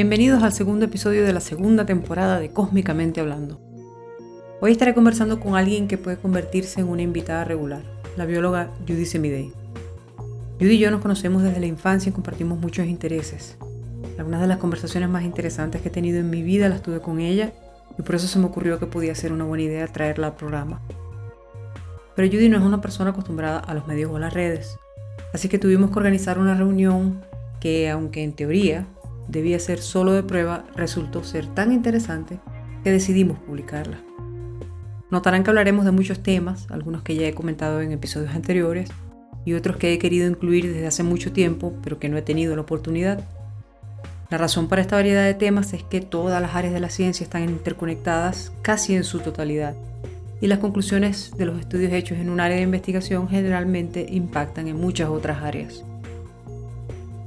Bienvenidos al segundo episodio de la segunda temporada de Cósmicamente Hablando. Hoy estaré conversando con alguien que puede convertirse en una invitada regular, la bióloga Judy Semidey. Judy y yo nos conocemos desde la infancia y compartimos muchos intereses. Algunas de las conversaciones más interesantes que he tenido en mi vida las tuve con ella y por eso se me ocurrió que podía ser una buena idea traerla al programa. Pero Judy no es una persona acostumbrada a los medios o a las redes, así que tuvimos que organizar una reunión que, aunque en teoría debía ser solo de prueba, resultó ser tan interesante que decidimos publicarla. Notarán que hablaremos de muchos temas, algunos que ya he comentado en episodios anteriores y otros que he querido incluir desde hace mucho tiempo, pero que no he tenido la oportunidad. La razón para esta variedad de temas es que todas las áreas de la ciencia están interconectadas casi en su totalidad, y las conclusiones de los estudios hechos en un área de investigación generalmente impactan en muchas otras áreas.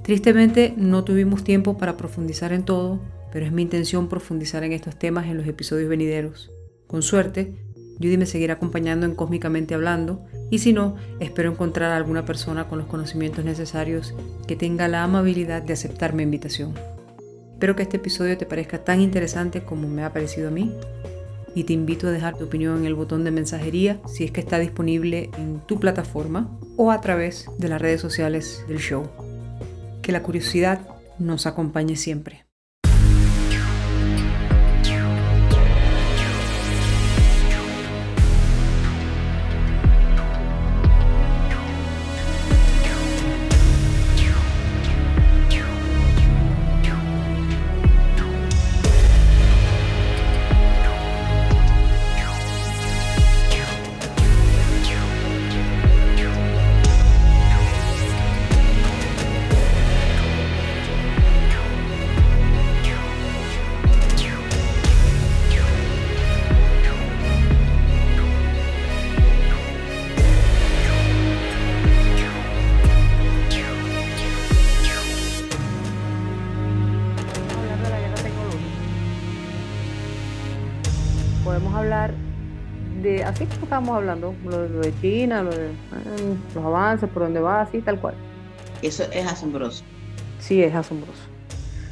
Tristemente no tuvimos tiempo para profundizar en todo, pero es mi intención profundizar en estos temas en los episodios venideros. Con suerte, Judy me seguirá acompañando en Cósmicamente Hablando y si no, espero encontrar a alguna persona con los conocimientos necesarios que tenga la amabilidad de aceptar mi invitación. Espero que este episodio te parezca tan interesante como me ha parecido a mí y te invito a dejar tu opinión en el botón de mensajería si es que está disponible en tu plataforma o a través de las redes sociales del show. Que la curiosidad nos acompañe siempre. Estamos hablando, lo, de China, lo de eh, los avances, por dónde va, así, tal cual. Eso es asombroso. Sí, es asombroso.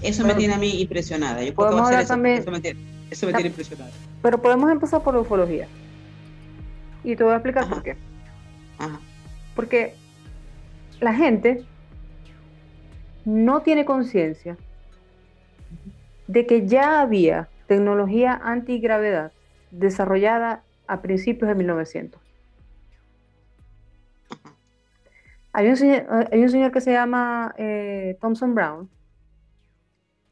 Eso me tiene a mí impresionada. Yo podemos hablar eso, también. Eso me, tiene, eso me tiene impresionada. Pero podemos empezar por la ufología. Y te voy a explicar por qué. Ajá. Porque la gente no tiene conciencia de que ya había tecnología antigravedad desarrollada a principios de 1900. Hay un señor, que se llama eh, Thomson Brown,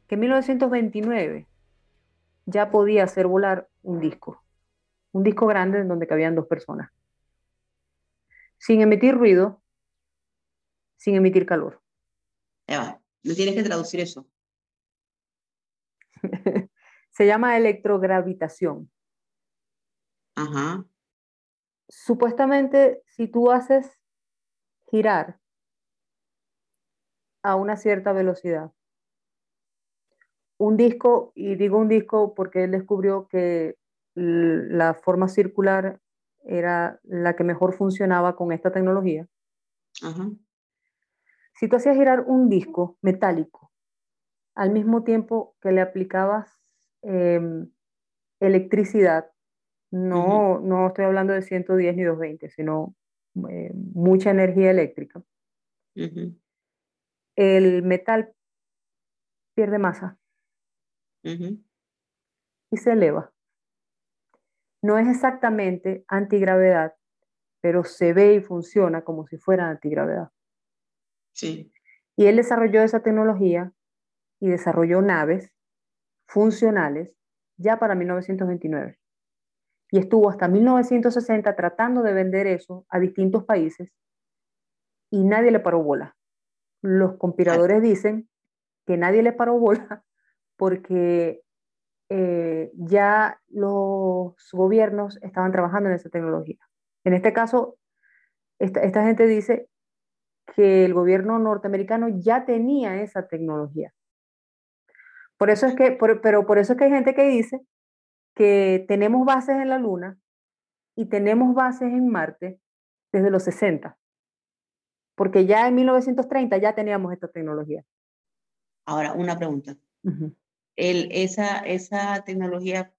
que en 1929 ya podía hacer volar un disco, un disco grande en donde cabían dos personas, sin emitir ruido, sin emitir calor. Eva, no tienes que traducir eso. se llama electrogravitación. Supuestamente, si tú haces girar a una cierta velocidad, un disco, y digo un disco porque él descubrió que la forma circular era la que mejor funcionaba con esta tecnología. Si tú hacías girar un disco metálico al mismo tiempo que le aplicabas em, electricidad, no, no estoy hablando de 110 ni 220, sino eh, mucha energía eléctrica. El metal pierde masa y se eleva. No es exactamente antigravedad, pero se ve y funciona como si fuera antigravedad. Sí. Y él desarrolló esa tecnología y desarrolló naves funcionales ya para 1929 y estuvo hasta 1960 tratando de vender eso a distintos países y nadie le paró bola. Los conspiradores dicen que nadie le paró bola porque eh, ya los gobiernos estaban trabajando en esa tecnología. En este caso, esta, gente dice que el gobierno norteamericano ya tenía esa tecnología. Por eso es que, pero por eso es que hay gente que dice que tenemos bases en la Luna y tenemos bases en Marte desde los 60, porque ya en 1930 ya teníamos esta tecnología. Ahora, una pregunta. El, esa, esa tecnología,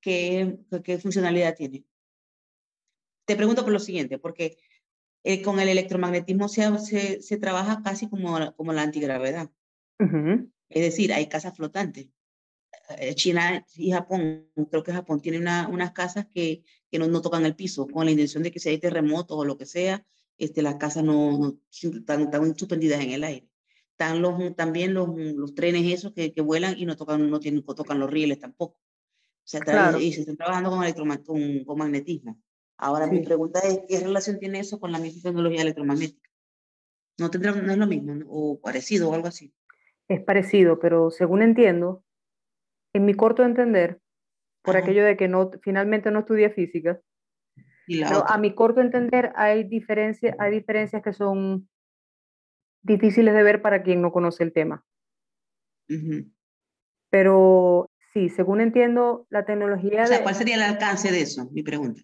¿qué, ¿qué funcionalidad tiene? Te pregunto por lo siguiente, porque eh, con el electromagnetismo se, se, se, trabaja casi como, como la antigravedad. Es decir, hay casas flotantes. Eh, China y Japón, creo que Japón tiene una, unas casas que, que no, no, tocan el piso, con la intención de que si hay terremotos o lo que sea, este, las casas no, no están, están, suspendidas en el aire. Están los, también los, los trenes esos que, que, vuelan y no tocan, no, tienen, no tocan los rieles tampoco. O sea, claro. y se están trabajando con, con, con magnetismo. Ahora sí. mi pregunta es, ¿qué relación tiene eso con la misma tecnología electromagnética? ¿No, tendrá, no es lo mismo o parecido o algo así? Es parecido, pero según entiendo, en mi corto entender, por Ajá. aquello de que no, finalmente no estudié física, a mi corto entender hay, diferencia, hay diferencias que son difíciles de ver para quien no conoce el tema. Uh -huh. Pero sí, según entiendo, la tecnología... O sea, de... ¿cuál sería el alcance de eso? Mi pregunta.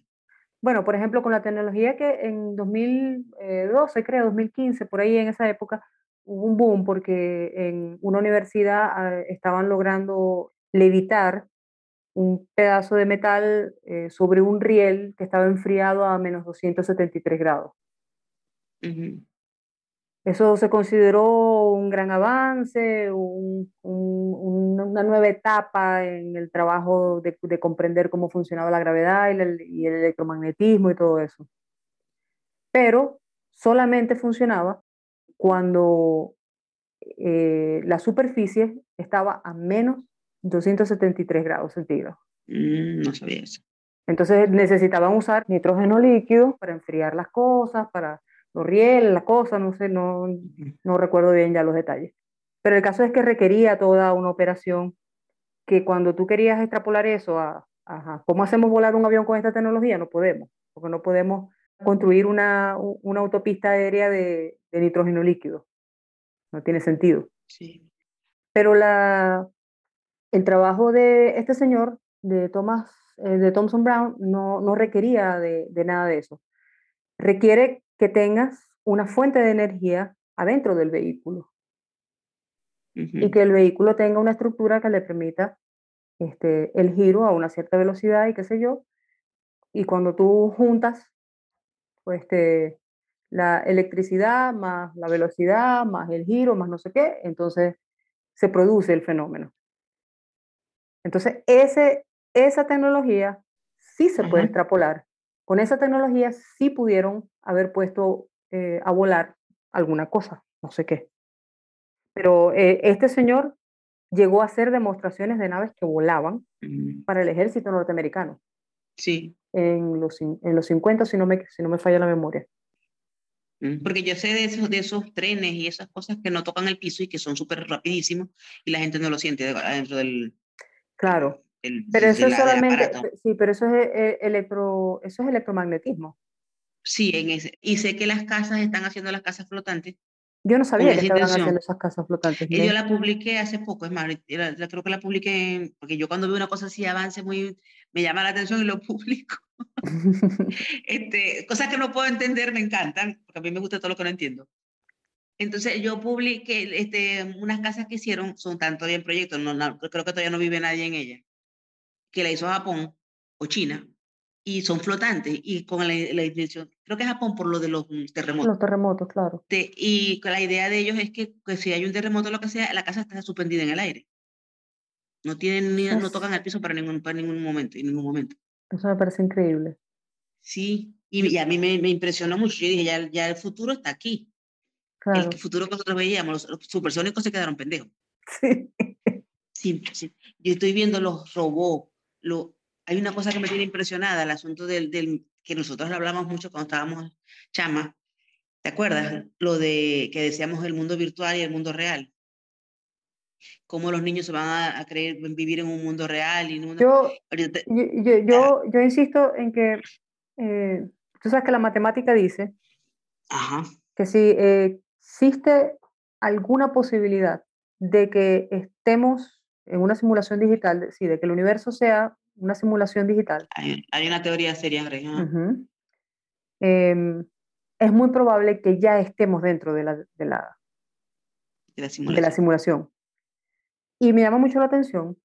Bueno, por ejemplo, con la tecnología que en 2012, creo, 2015, por ahí en esa época, hubo un boom porque en una universidad estaban logrando levitar un pedazo de metal eh, sobre un riel que estaba enfriado a menos 273 grados. Uh -huh. Eso se consideró un gran avance, un, un, una nueva etapa en el trabajo de, de comprender cómo funcionaba la gravedad y el, y el, electromagnetismo y todo eso. Pero solamente funcionaba cuando eh, la superficie estaba a menos 273 grados centígrados. Mm, no sabía eso. Entonces necesitaban usar nitrógeno líquido para enfriar las cosas, para los rieles, la cosa, no sé, no, no recuerdo bien ya los detalles. Pero el caso es que requería toda una operación que cuando tú querías extrapolar eso a, ajá, ¿cómo hacemos volar un avión con esta tecnología? No podemos, porque no podemos construir una, una autopista aérea de, de nitrógeno líquido. No tiene sentido. Sí. Pero la, el trabajo de este señor, de Thomas, eh, de Thomson Brown, no, no requería de, de, nada de eso. Requiere que tengas una fuente de energía adentro del vehículo uh -huh. y que el vehículo tenga una estructura que le permita este, el giro a una cierta velocidad y qué sé yo. Y cuando tú juntas pues, este, la electricidad más la velocidad más el giro más no sé qué, entonces se produce el fenómeno. Entonces, ese, esa tecnología sí se puede extrapolar con esa tecnología sí pudieron haber puesto eh, a volar alguna cosa, no sé qué. Pero eh, este señor llegó a hacer demostraciones de naves que volaban mm. para el ejército norteamericano. Sí. En los, en los 50, si no, me, si no me falla la memoria. Porque yo sé de esos, de esos trenes y esas cosas que no tocan el piso y que son súper rapidísimos y la gente no lo siente dentro del... Claro. El, pero eso es solamente, sí, pero eso es eh, electro, eso es electromagnetismo. Sí, en ese, y sé que las casas están haciendo las casas flotantes. Yo no sabía que estaban haciendo esas casas flotantes. Y yo la publiqué hace poco, es más, la, la, creo que la publiqué, porque yo cuando veo una cosa así avance muy, me llama la atención y lo publico. este, cosas que no puedo entender me encantan, porque a mí me gusta todo lo que no entiendo. Entonces yo publiqué este, unas casas que hicieron, son tanto todavía en proyecto, no, no, creo que todavía no vive nadie en ellas que la hizo Japón o China y son flotantes y con la, la intención, creo que Japón por lo de los terremotos. Los terremotos, claro. De, y la idea de ellos es que, que, si hay un terremoto o lo que sea, la casa está suspendida en el aire. No tienen ni, es... no tocan el piso para ningún, para ningún momento, en ningún momento. Eso me parece increíble. Sí, y, y a mí me, me, impresionó mucho. Yo dije, ya, ya el futuro está aquí. Claro. El futuro que nosotros veíamos, los, los supersónicos se quedaron pendejos. Sí. sí. Sí, Yo estoy viendo los robots, lo, hay una cosa que me tiene impresionada, el asunto del, del, que nosotros hablamos mucho cuando estábamos chama, ¿te acuerdas? Lo de que decíamos el mundo virtual y el mundo real. Cómo los niños se van a, a creer vivir en un mundo real. Y mundo... Yo, yo, yo, yo, yo, insisto en que, eh, tú sabes que la matemática dice Ajá. que si eh, existe alguna posibilidad de que estemos en una simulación digital, sí, de que el universo sea una simulación digital. Hay, hay una teoría seria, Greg. Uh -huh. eh, es muy probable que ya estemos dentro de la, de la, de la, simulación. de la simulación. Y me llama mucho la atención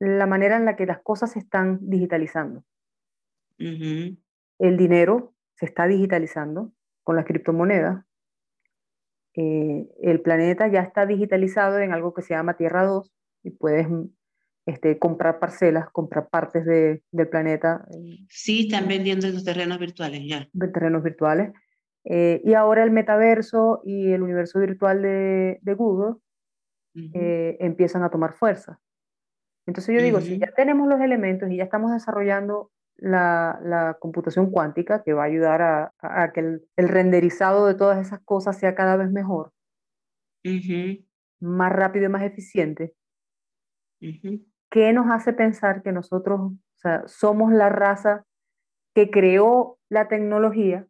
la manera en la que las cosas se están digitalizando. El dinero se está digitalizando con las criptomonedas. Eh, el planeta ya está digitalizado en algo que se llama Tierra 2 y puedes este, comprar parcelas, comprar partes de, del planeta. Sí, están vendiendo esos terrenos virtuales ya. Terrenos virtuales. Eh, y ahora el metaverso y el universo virtual de, de Google eh, empiezan a tomar fuerza. Entonces yo digo, si ya tenemos los elementos y ya estamos desarrollando la, la computación cuántica que va a ayudar a, a que el, el, renderizado de todas esas cosas sea cada vez mejor, más rápido y más eficiente, ¿qué nos hace pensar que nosotros o sea, somos la raza que creó la tecnología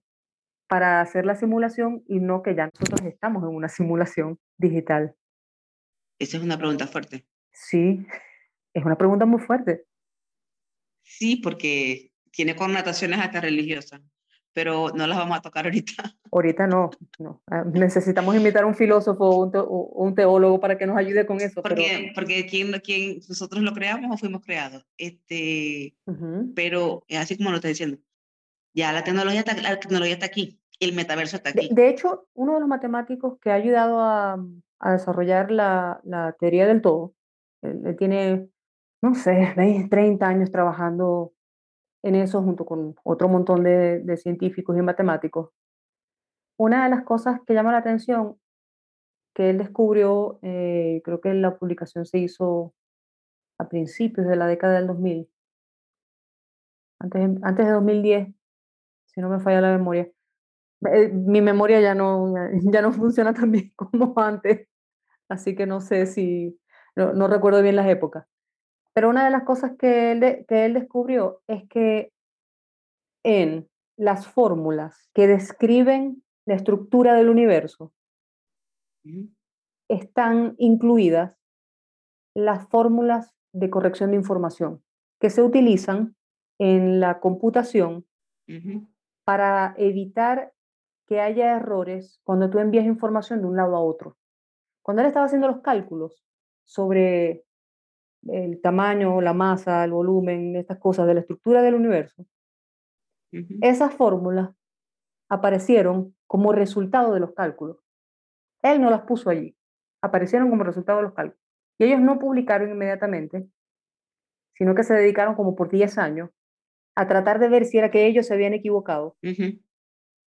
para hacer la simulación y no que ya nosotros estamos en una simulación digital? Esa es una pregunta fuerte. Sí, es una pregunta muy fuerte. Sí, porque tiene connotaciones hasta religiosas, pero no las vamos a tocar ahorita. Ahorita no, no. Ah, necesitamos invitar a un filósofo o un, teólogo para que nos ayude con eso. Porque, porque ¿quién, quién, nosotros lo creamos o fuimos creados. Este, Pero así como lo estoy diciendo, ya la tecnología está, la tecnología está aquí, el metaverso está aquí. De, hecho, uno de los matemáticos que ha ayudado a, a desarrollar la, la, teoría del todo, él, tiene, no sé, 20, 30 años trabajando en eso junto con otro montón de, científicos y matemáticos. Una de las cosas que llama la atención que él descubrió, eh, creo que la publicación se hizo a principios de la década del 2000, antes, antes de 2010, si no me falla la memoria. Eh, mi memoria ya no, ya no funciona tan bien como antes, así que no sé si, no recuerdo bien las épocas. Pero una de las cosas que él, que él descubrió es que en las fórmulas que describen la estructura del universo están incluidas las fórmulas de corrección de información que se utilizan en la computación para evitar que haya errores cuando tú envías información de un lado a otro. Cuando él estaba haciendo los cálculos sobre el tamaño, la masa, el volumen, estas cosas de la estructura del universo, esas fórmulas aparecieron como resultado de los cálculos. Él no las puso allí, aparecieron como resultado de los cálculos. Y ellos no publicaron inmediatamente, sino que se dedicaron como por 10 años a tratar de ver si era que ellos se habían equivocado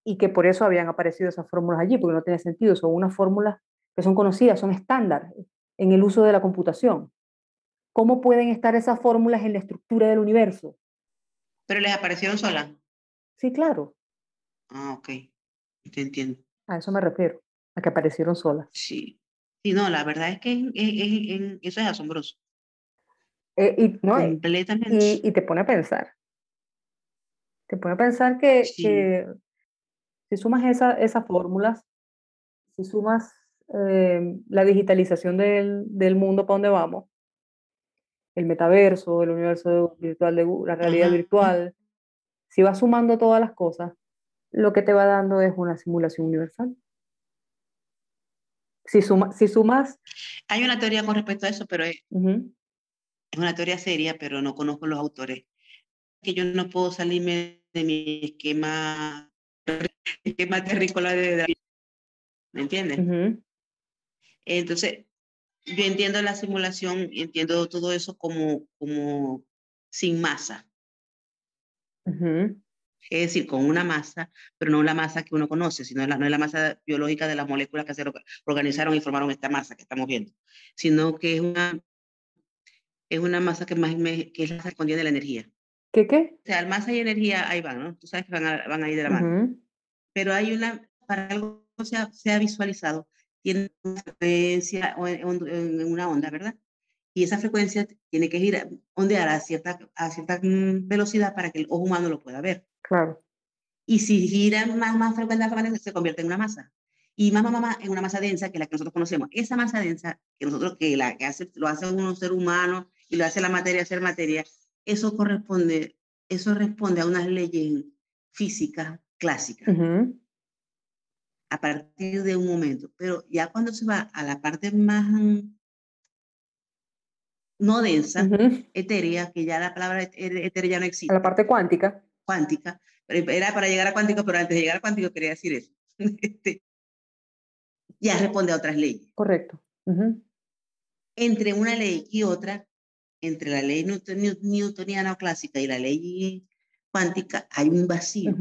y que por eso habían aparecido esas fórmulas allí, porque no tiene sentido, son unas fórmulas que son conocidas, son estándar en el uso de la computación. ¿Cómo pueden estar esas fórmulas en la estructura del universo? Pero les aparecieron solas. Sí, claro. Ah, ok. Te entiendo. A eso me refiero, a que aparecieron solas. Sí. Sí, no, la verdad es que eso es asombroso. Eh, y, no, Completamente. Y, te pone a pensar. Te pone a pensar que, si sumas esa, esas fórmulas, si sumas eh, la digitalización del, del mundo para donde vamos, el metaverso, el universo virtual de la realidad virtual, si vas sumando todas las cosas, lo que te va dando es una simulación universal. Si, suma, si sumas... Hay una teoría con respecto a eso, pero es, es una teoría seria, pero no conozco los autores. Que yo no puedo salirme de mi esquema, esquema terrícola de... ¿Me entiendes? Entonces, yo entiendo la simulación, entiendo todo eso como, como sin masa. Es decir, con una masa, pero no la masa que uno conoce, sino la, no es la masa biológica de las moléculas que se organizaron y formaron esta masa que estamos viendo, sino que es una, es una masa que, más que es la que contiene la energía. ¿Qué qué? O sea, masa y energía ahí van, ¿no? Tú sabes que van a, van a ir de la mano. Pero hay una, para algo sea, sea visualizado, tiene una frecuencia en una onda, ¿verdad? Y esa frecuencia tiene que ir, ondear a cierta, a cierta mm, velocidad para que el ojo humano lo pueda ver. Claro. Y si gira más, más frecuentemente, se convierte en una masa. Y más, más, más, en una masa densa que la que nosotros conocemos. Esa masa densa, que nosotros, que la que hace, lo hace un ser humano y lo hace la materia ser materia, eso corresponde, eso responde a unas leyes físicas clásicas a partir de un momento. Pero ya cuando se va a la parte más no densa, Ujú. etérea, que ya la palabra et- etérea ya no A existe, la parte cuántica. cuántica, era para llegar a cuántico, pero antes de llegar a cuántico quería decir eso. Este, ya responde a otras leyes. Correcto. Entre una ley y otra, entre la ley newton- new- newtoniana o clásica y la ley cuántica, hay un vacío.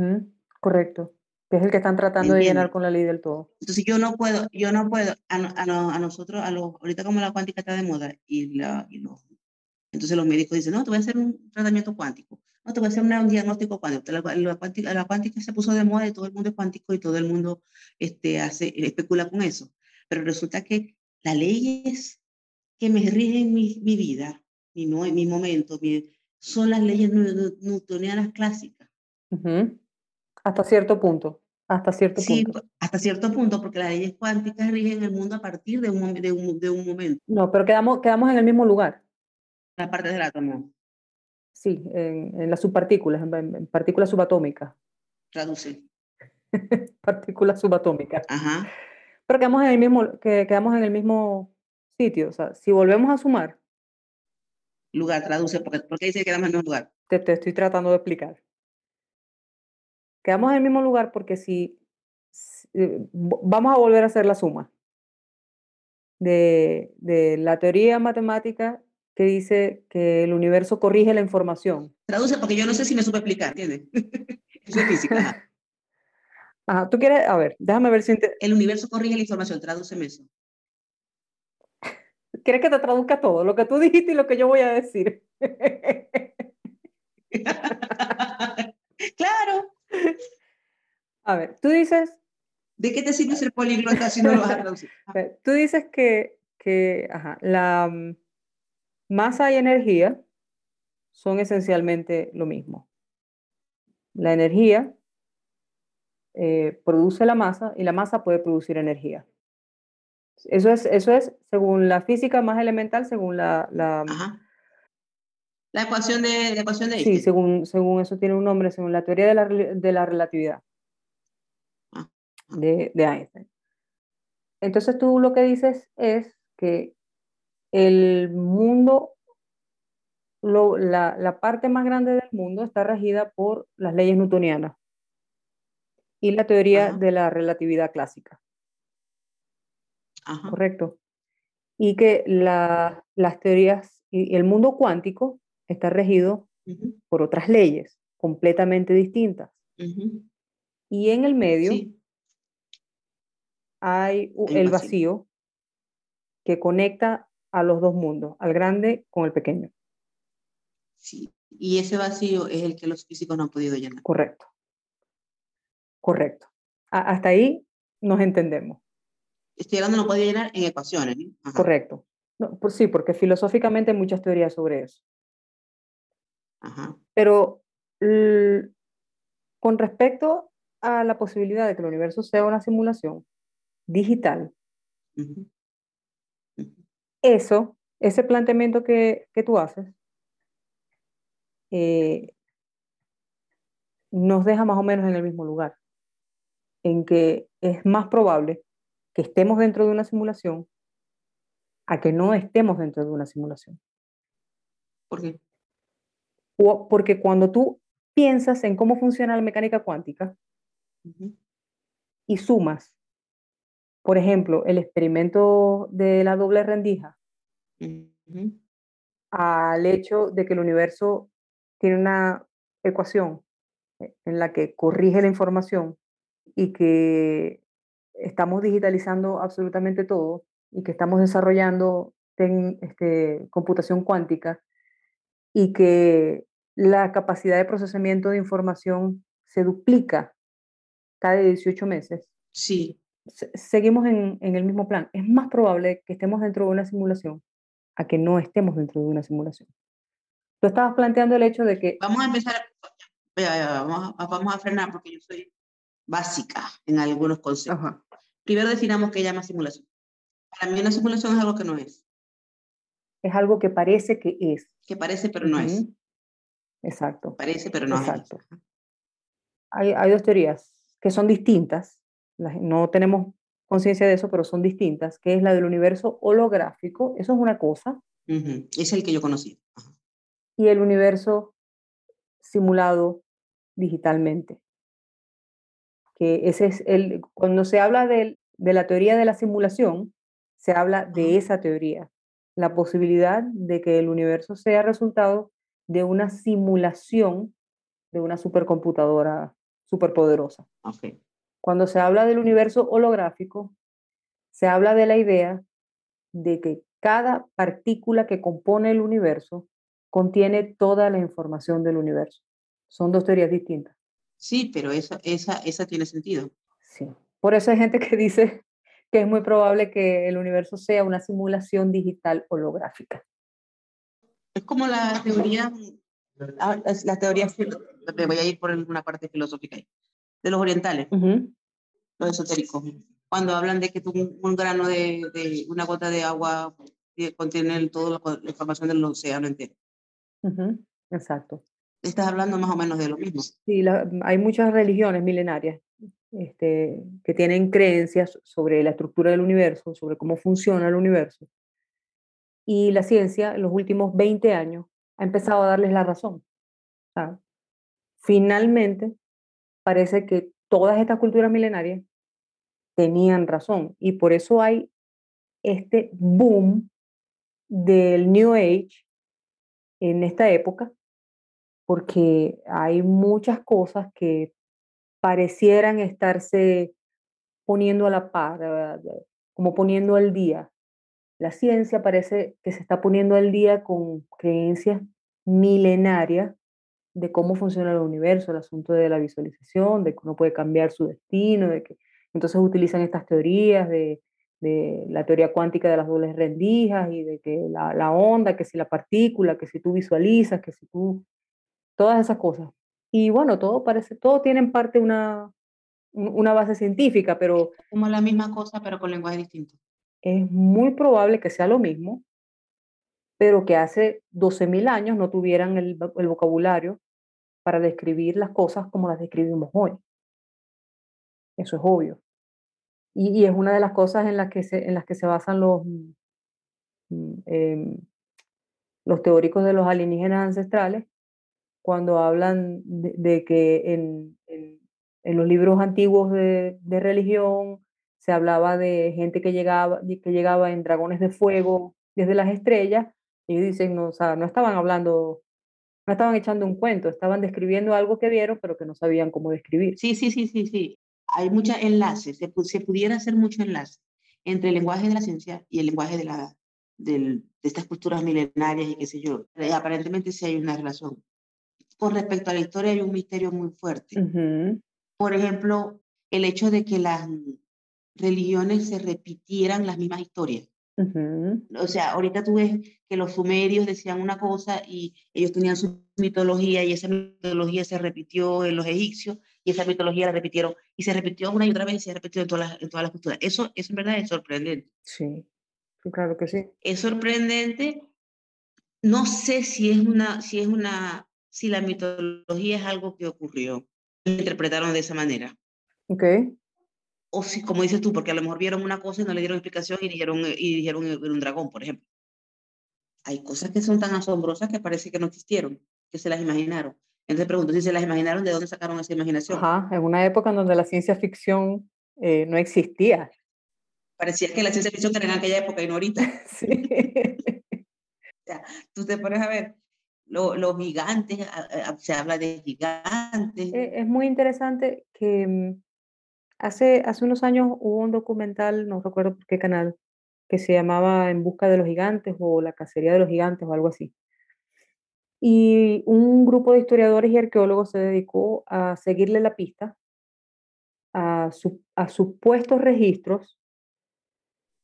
Correcto. Que es el que están tratando de llenar con la ley del todo. Entonces yo no puedo, yo no puedo, a, a, no- a nosotros, a los, ahorita como la cuántica está de moda y, la, y los, entonces los médicos dicen, no, te voy a hacer un tratamiento cuántico, no, te voy a hacer una- un diagnóstico cuántico. La, la cuántica, la cuántica se puso de moda y todo el mundo es cuántico y todo el mundo este, hace, especula con eso. Pero resulta que las leyes que me rigen mi, mi vida, mi, mi momento, mi- son las leyes newtonianas clásicas. Ujú. Hasta cierto punto. Hasta cierto Sí, punto. pu- hasta cierto punto, porque las leyes cuánticas rigen el mundo a partir de un, de un, de un momento. No, pero quedamos, quedamos en el mismo lugar. Las partes del átomo, Sí, en, en las subpartículas, en partículas subatómicas. traduce. Partículas subatómicas. Ajá. Pero quedamos en el mismo, que, quedamos en el mismo sitio. O sea, si volvemos a sumar, Lugar, traduce, porque, porque dice que quedamos en el mismo lugar. te, te estoy tratando de explicar. Quedamos en el mismo lugar porque si, si- eh, vamos a volver a hacer la suma de, de la teoría matemática que dice que el universo corrige la información. Traduce porque yo no sé si me supe explicar, ¿entiendes? Eso es física. ajá. Ajá, tú quieres, a ver, déjame ver si ente- El universo corrige la información, tradúceme eso. quieres que te traduzca todo, lo que tú dijiste y lo que yo voy a decir. claro. A ver, tú dices, ¿De qué te sirve ser políglota si no lo vas a traducir? tú dices que, que ajá, la mm, masa y energía son esencialmente lo mismo. La energía eh, produce la masa y la masa puede producir energía. Eso es, eso es según la física más elemental, según la, la- Ajá. La ecuación de, la ecuación de sí, según, según eso tiene un nombre, según la teoría de la, de la relatividad Ah, de, de Einstein. Entonces tú lo que dices es que el mundo, lo- la, la parte más grande del mundo está regida por las leyes newtonianas y la teoría Ajá. de la relatividad clásica, Ajá. ¿correcto? Y que la- las teorías y el mundo cuántico está regido por otras leyes completamente distintas. Y en el medio Sí. hay el vacío. vacío que conecta a los dos mundos, al grande con el pequeño. Sí. Y ese vacío es el que los físicos no han podido llenar. Correcto. Correcto. A- hasta ahí nos entendemos. Estoy hablando no podía llenar en ecuaciones. Correcto. No, pues sí, porque filosóficamente hay muchas teorías sobre eso. Ajá. Pero con respecto a la posibilidad de que el universo sea una simulación digital, eso, ese planteamiento que, que tú haces, eh, nos deja más o menos en el mismo lugar, en que es más probable que estemos dentro de una simulación a que no estemos dentro de una simulación. ¿Por qué? Porque cuando tú piensas en cómo funciona la mecánica cuántica y sumas, por ejemplo, el experimento de la doble rendija Ujú. al hecho de que el universo tiene una ecuación eh, en la que corrige la información y que estamos digitalizando absolutamente todo y que estamos desarrollando tec- este, computación cuántica y que la capacidad de procesamiento de información se duplica cada 18 meses, Sí. se- seguimos en, en el mismo plan. Es más probable que estemos dentro de una simulación a que no estemos dentro de una simulación. Tú estabas planteando el hecho de que, Vamos a empezar. ya, Vamos a, vamos a frenar porque yo soy básica en algunos conceptos. Ajá. Primero definamos qué llama simulación. Para mí una simulación es algo que no es, es algo que parece que es. que parece pero no es. Exacto. Parece pero no Exacto. Hay, hay dos teorías que son distintas, no tenemos conciencia de eso, pero son distintas, que es la del universo holográfico, eso es una cosa, Es el que yo conocí. Y el universo simulado digitalmente. Que ese es el, cuando se habla de, de la teoría de la simulación, se habla de esa teoría, la posibilidad de que el universo sea resultado de una simulación de una supercomputadora superpoderosa. Okay. Cuando se habla del universo holográfico, se habla de la idea de que cada partícula que compone el universo contiene toda la información del universo. Son dos teorías distintas. Sí, pero esa, esa, esa tiene sentido. Sí. Por eso hay gente que dice que es muy probable que el universo sea una simulación digital holográfica. Es como la teoría, ah, la teoría, me voy a ir por una parte filosófica ahí, de los orientales, los esotéricos, cuando hablan de que un, grano de, de, una gota de agua contiene toda la información del océano entero. Exacto. Estás hablando más o menos de lo mismo. Sí, hay muchas religiones milenarias este, que tienen creencias sobre la estructura del universo, sobre cómo funciona el universo. Y la ciencia, en los últimos 20 años, ha empezado a darles la razón. finalmente, parece que todas estas culturas milenarias tenían razón. Y por eso hay este boom del New Age en esta época, porque hay muchas cosas que parecieran estarse poniendo a la par, como poniendo al día. La ciencia parece que se está poniendo al día con creencias milenarias de cómo funciona el universo, el asunto de la visualización, de que uno puede cambiar su destino, de que entonces utilizan estas teorías de, la teoría cuántica de las dobles rendijas y de que la, la, onda, que si la partícula, que si tú visualizas, que si tú, todas esas cosas. Y bueno, todo parece, todo tiene en parte una, una base científica, pero... Como la misma cosa, pero con lenguaje distinto. Es muy probable que sea lo mismo, pero que hace 12.000 años no tuvieran el, vocabulario para describir las cosas como las describimos hoy. Eso es obvio. Y, es una de las cosas en las que se, en las que se basan los, eh, los teóricos de los alienígenas ancestrales, cuando hablan de, que en, en, los libros antiguos de, religión se hablaba de gente que llegaba, que llegaba en dragones de fuego desde las estrellas, y dicen, no, o sea, no estaban hablando, no estaban echando un cuento, estaban describiendo algo que vieron, pero que no sabían cómo describir. Sí, sí, sí, sí, sí. Hay muchos enlaces, se, se pudiera hacer mucho enlace entre el lenguaje de la ciencia y el lenguaje de, la, de estas culturas milenarias y qué sé yo. Y aparentemente sí hay una relación con respecto a la historia hay un misterio muy fuerte. Por ejemplo, el hecho de que las religiones se repitieran las mismas historias. O sea, ahorita tú ves que los sumerios decían una cosa y ellos tenían su mitología y esa mitología se repitió en los egipcios y esa mitología la repitieron y se repitió una y otra vez y se repitió en todas las, en todas las culturas. Eso, eso en verdad es sorprendente. Sí, claro que sí. Es sorprendente. No sé si es una, si es una si la mitología es algo que ocurrió. Lo interpretaron de esa manera. Ok. O si, como dices tú, porque a lo mejor vieron una cosa y no le dieron explicación y dijeron, y dijeron era un dragón, por ejemplo. Hay cosas que son tan asombrosas que parece que no existieron, que se las imaginaron. Entonces pregunto, si se las imaginaron, ¿de dónde sacaron esa imaginación? Ajá, en una época en donde la ciencia ficción eh, no existía. Parecía que la ciencia ficción era en aquella época y no ahorita. sí. o sea, tú te pones a ver, los gigantes, se habla de gigantes. E, es muy interesante que mm, hace, hace unos años hubo un documental, no recuerdo por qué canal, que se llamaba En busca de los gigantes o La cacería de los gigantes o algo así. Y un grupo de historiadores y arqueólogos se dedicó a seguirle la pista a, a supuestos registros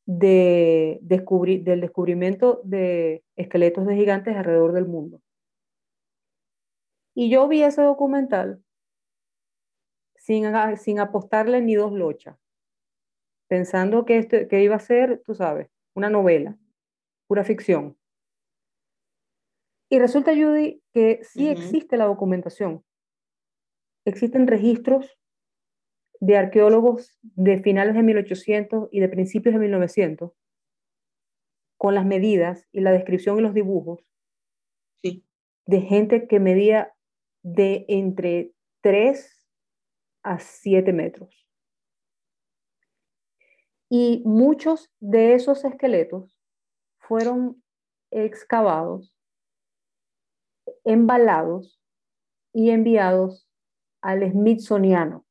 de descubrir, del descubrimiento de esqueletos de gigantes alrededor del mundo. Y yo vi ese documental sin, sin apostarle ni dos lochas, pensando que, esto, que iba a ser, tú sabes, una novela, pura ficción. Y resulta, Judy, que sí existe la documentación. Existen registros de arqueólogos de finales de 1800 y de principios de 1900 con las medidas y la descripción y los dibujos Sí. de gente que medía de entre 3 a 7 metros. Y muchos de esos esqueletos fueron excavados, embalados y enviados al Smithsoniano.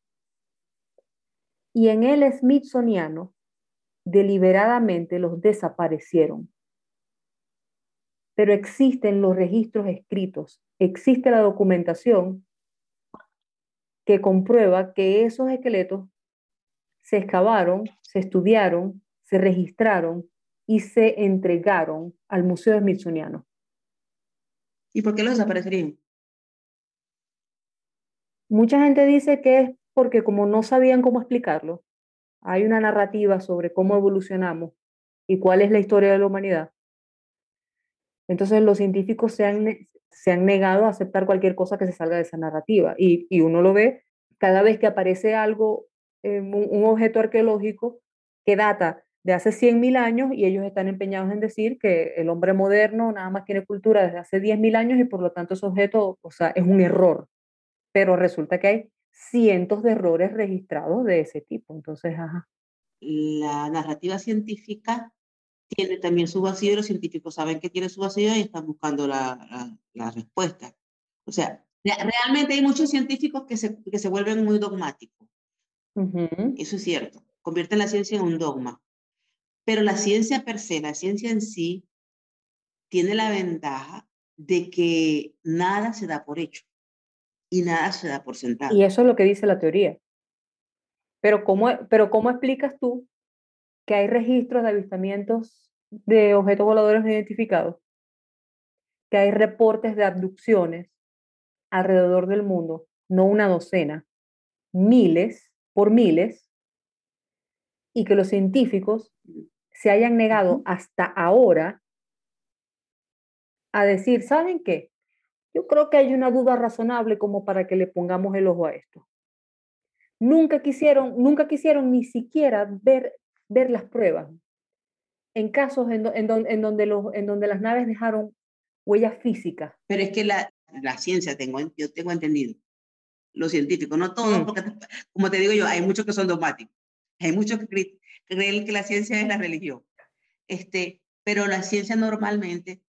Y en el Smithsoniano, deliberadamente los desaparecieron. Pero existen los registros escritos, existe la documentación que comprueba que esos esqueletos se excavaron, se estudiaron, se registraron y se entregaron al Museo Smithsoniano. ¿Y por qué los desaparecerían? Mucha gente dice que es porque como no sabían cómo explicarlo, hay una narrativa sobre cómo evolucionamos y cuál es la historia de la humanidad. Entonces los científicos se han, se han negado a aceptar cualquier cosa que se salga de esa narrativa. Y, y uno lo ve cada vez que aparece algo, un, un objeto arqueológico que data de hace 100.000 años y ellos están empeñados en decir que el hombre moderno nada más tiene cultura desde hace 10.000 años y por lo tanto ese objeto, o sea, es un error. Pero resulta que hay cientos de errores registrados de ese tipo. Entonces, ajá. La narrativa científica tiene también su vacío y los científicos saben que tiene su vacío y están buscando la, la, la respuesta. O sea, re- realmente hay muchos científicos que se, que se vuelven muy dogmáticos. Eso es cierto. Convierten la ciencia en un dogma. Pero la ciencia per se, la ciencia en sí, tiene la ventaja de que nada se da por hecho y nada se da por sentado. Y eso es lo que dice la teoría. Pero ¿cómo, pero ¿cómo explicas tú que hay registros de avistamientos de objetos voladores no identificados? Que hay reportes de abducciones alrededor del mundo, no una docena, miles por miles, y que los científicos se hayan negado hasta ahora a decir, ¿saben qué? Yo creo que hay una duda razonable como para que le pongamos el ojo a esto. Nunca quisieron, nunca quisieron ni siquiera ver, ver las pruebas. En casos en, do- en don- en donde los, en donde las naves dejaron huellas físicas. Pero es que la, la ciencia, tengo, en- yo tengo entendido, los científicos, no todos, Mm. porque como te digo yo, hay muchos que son dogmáticos, hay muchos que cre- creen que la ciencia es la religión. Este, pero la ciencia normalmente,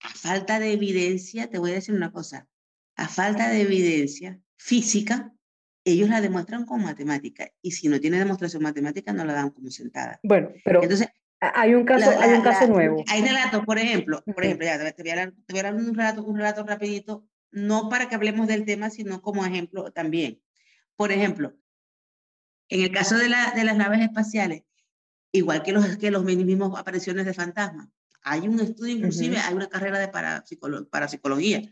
a falta de evidencia, te voy a decir una cosa, a falta de evidencia física, ellos la demuestran con matemática, y si no tiene demostración matemática, no la dan como sentada. Bueno, pero Entonces, hay un caso, la- hay un caso la- nuevo. Hay relatos, por ejemplo, por ejemplo, ya te, voy a dar, te voy a dar un relato, un relato rapidito, no para que hablemos del tema, sino como ejemplo también. Por ejemplo, en el caso de, la, de las naves espaciales, igual que los, que los mismos apariciones de fantasmas, hay un estudio, inclusive Ujú. hay una carrera de parapsicolo- parapsicología, hay,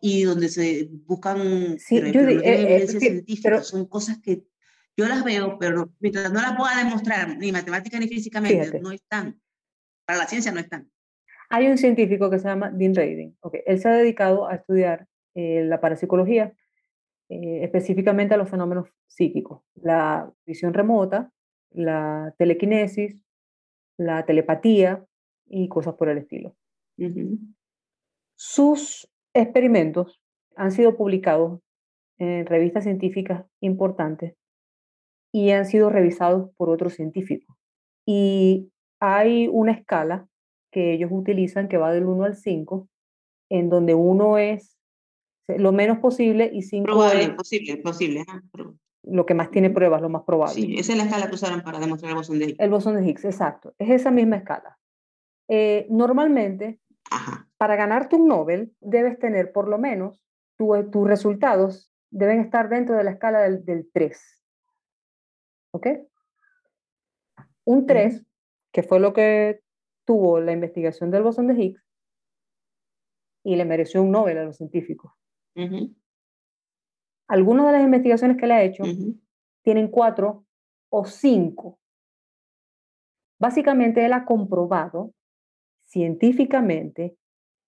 y donde se buscan, Sí, pero, yo pero no eh, eh, evidencia sí, científica, pero- son cosas que yo las veo, pero mientras no las pueda demostrar ni matemática ni físicamente, Fíjate. no están. Para la ciencia no están. Hay un científico que se llama Dean Radin. ok, Él se ha dedicado a estudiar eh, la parapsicología, eh, específicamente a los fenómenos psíquicos, la visión remota, la telequinesis, la telepatía y cosas por el estilo. Ujú. Sus experimentos han sido publicados en revistas científicas importantes y han sido revisados por otros científicos. Y hay una escala que ellos utilizan que va del 1 al 5, en donde 1 es lo menos posible y 5 Probable, es posible, posible. lo que más tiene pruebas, lo más probable. Sí, esa es la escala que usaron para demostrar el bosón de Higgs. El bosón de Higgs, exacto. Es esa misma escala. Eh, normalmente, Ajá. para ganarte un Nobel, debes tener por lo menos, tu- tus resultados deben estar dentro de la escala del, del 3. ¿Ok? Un 3, que fue lo que tuvo la investigación del bosón de Higgs, y le mereció un Nobel a los científicos. Algunas de las investigaciones que le ha hecho tienen 4 o 5. Básicamente, él ha comprobado científicamente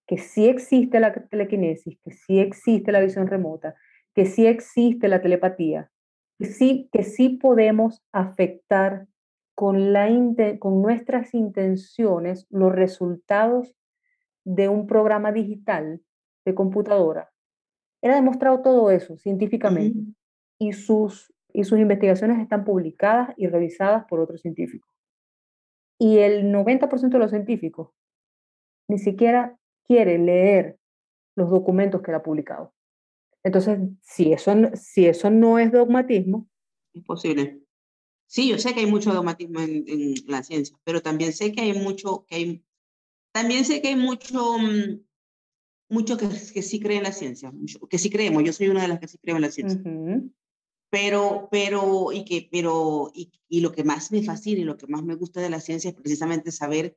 que sí existe la telequinesis, que sí existe la visión remota, que sí existe la telepatía, que sí, que sí podemos afectar con, la con nuestras intenciones los resultados de un programa digital de computadora. Era demostrado todo eso científicamente y, sus, y sus investigaciones están publicadas y revisadas por otros científicos. Y el 90% de los científicos ni siquiera quiere leer los documentos que él ha publicado. Entonces, si eso, si eso no es dogmatismo. Imposible. Sí, yo sé que hay mucho dogmatismo en, la ciencia, pero también sé que hay mucho, que hay, también sé que hay mucho, mm, mucho que, que sí cree en la ciencia, que sí creemos, yo soy una de las que sí creo en la ciencia. Pero, pero, y que, pero, y, y, lo que más me fascina y lo que más me gusta de la ciencia es precisamente saber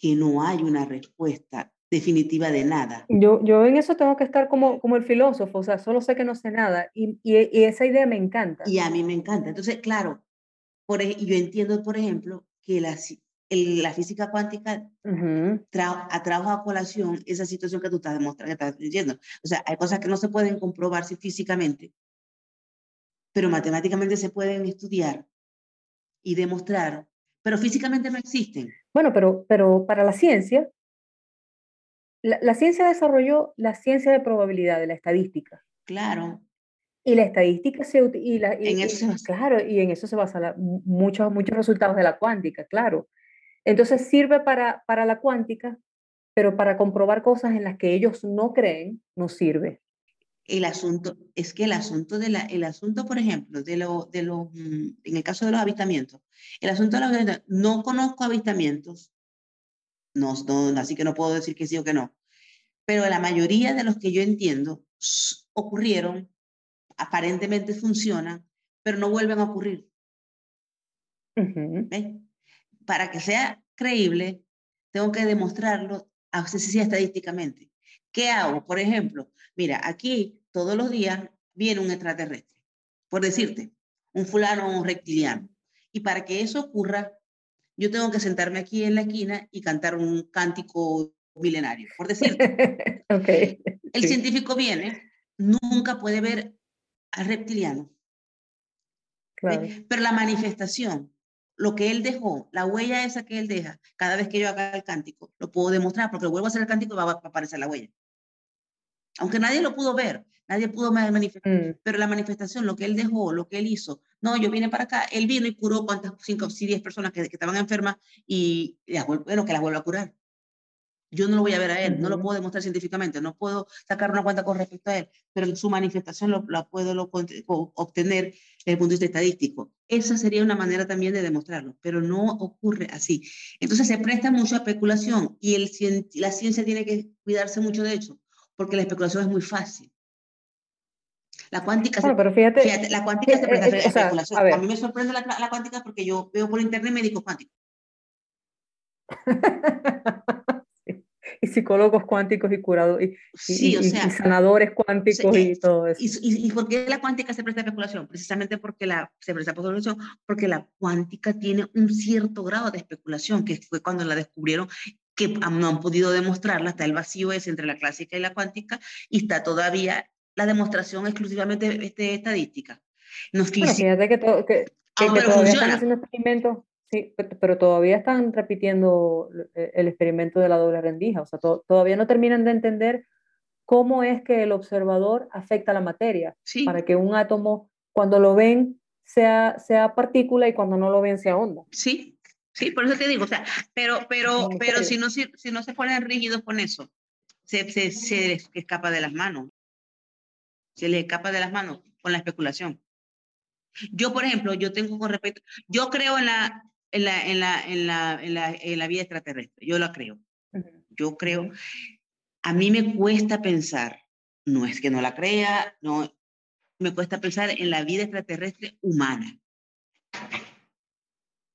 que no hay una respuesta definitiva de nada. Yo, yo en eso tengo que estar como, como el filósofo, o sea, solo sé que no sé nada y, y, esa idea me encanta. Y a mí me encanta. Entonces, claro, por, yo entiendo, por ejemplo, que la, la física cuántica uh a colación esa situación que tú estás demostrando, que estás diciendo. O sea, hay cosas que no se pueden comprobar físicamente, pero matemáticamente se pueden estudiar y demostrar, pero físicamente no existen. Bueno, pero, pero para la ciencia, la, ciencia desarrolló la ciencia de probabilidad, de la estadística. Claro. Y la estadística se y la, en eso se basa. Claro, y en eso se basan muchos, muchos resultados de la cuántica, claro. Entonces sirve para, para la cuántica, pero para comprobar cosas en las que ellos no creen, no sirve. El asunto, es que el asunto de la, el asunto, por ejemplo, de lo, de lo, mm, en el caso de los avistamientos, el asunto de los avistamientos, no conozco avistamientos no, así que no puedo decir que sí o que no. Pero la mayoría de los que yo entiendo ocurrieron, aparentemente funcionan, pero no vuelven a ocurrir. Para que sea creíble, tengo que demostrarlo, así sea estadísticamente. ¿Qué hago? Por ejemplo, mira, aquí todos los días viene un extraterrestre, por decirte, un fulano o un reptiliano. Y para que eso ocurra, yo tengo que sentarme aquí en la esquina y cantar un cántico milenario, por decir. okay. El científico viene, nunca puede ver al reptiliano. Pero la manifestación, lo que él dejó, la huella esa que él deja, cada vez que yo haga el cántico, lo puedo demostrar, porque vuelvo a hacer el cántico y va a aparecer la huella. Aunque nadie lo pudo ver, nadie pudo manifestar, mm. pero la manifestación, lo que él dejó, lo que él hizo, no, yo vine para acá, él vino y curó cuántas, cinco, si diez personas que, que, estaban enfermas y, bueno, que las vuelva a curar. Yo no lo voy a ver a él, no lo puedo demostrar científicamente, no puedo sacar una cuenta con respecto a él, pero su manifestación lo, la puedo lo, obtener desde el punto de vista estadístico. Esa sería una manera también de demostrarlo, pero no ocurre así. Entonces se presta mucha especulación y el, la ciencia tiene que cuidarse mucho de eso, porque la especulación es muy fácil. La cuántica, se, pero fíjate, la cuántica se presta eh, eh, especulación. a, mí me sorprende la, la, cuántica porque yo veo por internet médicos cuánticos. y psicólogos cuánticos y curados y, y, sanadores cuánticos y todo eso. Y, por qué la cuántica se presta a especulación? Precisamente porque la, se presta a especulación, porque la cuántica tiene un cierto grado de especulación, que fue cuando la descubrieron que no han podido demostrarla, está el vacío ese entre la clásica y la cuántica, y está todavía la demostración exclusivamente este, estadística. Nos fíjate que, que, todavía están haciendo experimentos, sí, pero todavía están repitiendo eh, el experimento de la doble rendija, o sea, todavía no terminan de entender cómo es que el observador afecta a la materia, para que un átomo, cuando lo ven, sea, sea partícula y cuando no lo ven sea onda. Sí, Sí, por eso te digo, o sea, pero, pero, pero si no, si, no se ponen rígidos con eso, se, se, se les escapa de las manos. Se les escapa de las manos con la especulación. Yo, por ejemplo, yo tengo con respecto, yo creo en la, en la, en la, en la, en la, en la vida extraterrestre, yo la creo. Yo creo, a mí me cuesta pensar, no es que no la crea, no, me cuesta pensar en la vida extraterrestre humana.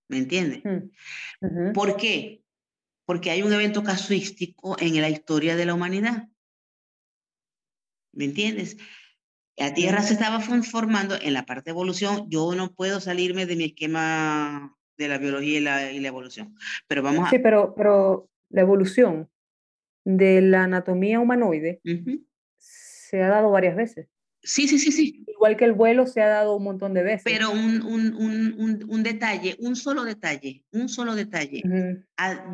¿Me entiendes? Mm, ¿Por qué? Porque hay un evento casuístico en la historia de la humanidad. ¿Me entiendes? La Tierra se estaba formando en la parte de evolución. Yo no puedo salirme de mi esquema de la biología y la, y la evolución. Pero vamos a... Sí, pero, pero la evolución de la anatomía humanoide se ha dado varias veces. Sí, sí, sí, sí. Igual que el vuelo se ha dado un montón de veces. Pero un, un, un, un detalle, un solo detalle, un solo detalle en,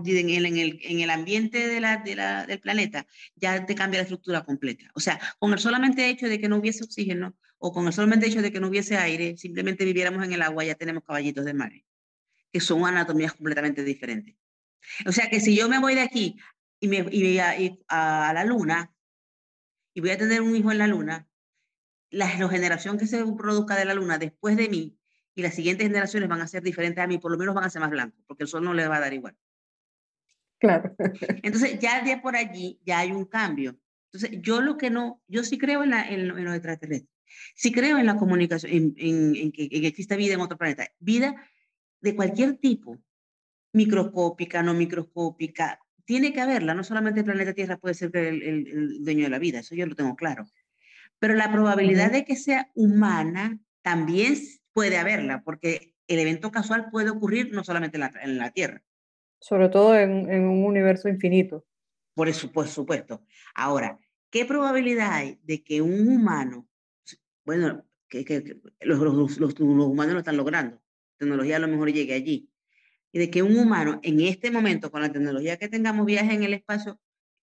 el, en, el, en, el, ambiente de la, de la, del planeta ya te cambia la estructura completa. O sea, con el solamente hecho de que no hubiese oxígeno o con el solamente hecho de que no hubiese aire, simplemente viviéramos en el agua, ya tenemos caballitos de mar, que son anatomías completamente diferentes. O sea, que si yo me voy de aquí y me y a, a la luna y voy a tener un hijo en la luna, la, generación que se produzca de la luna después de mí y las siguientes generaciones van a ser diferentes a mí, por lo menos van a ser más blancos, porque el sol no les va a dar igual. Claro. Entonces, ya de por allí ya hay un cambio. Entonces, yo lo que no, yo sí creo en, la, en, los extraterrestres, sí creo en la comunicación, en, en, en, que, existe vida en otro planeta, vida de cualquier tipo, microscópica, no microscópica, tiene que haberla, no solamente el planeta Tierra puede ser el, el, el dueño de la vida, eso yo lo tengo claro. Pero la probabilidad de que sea humana también puede haberla, porque el evento casual puede ocurrir no solamente en la, Tierra. Sobre todo en, un universo infinito. Por, eso, por supuesto. Ahora, ¿qué probabilidad hay de que un humano, bueno, que, los, los, los, humanos lo están logrando, la tecnología a lo mejor llegue allí, y de que un humano en este momento, con la tecnología que tengamos, viaje en el espacio,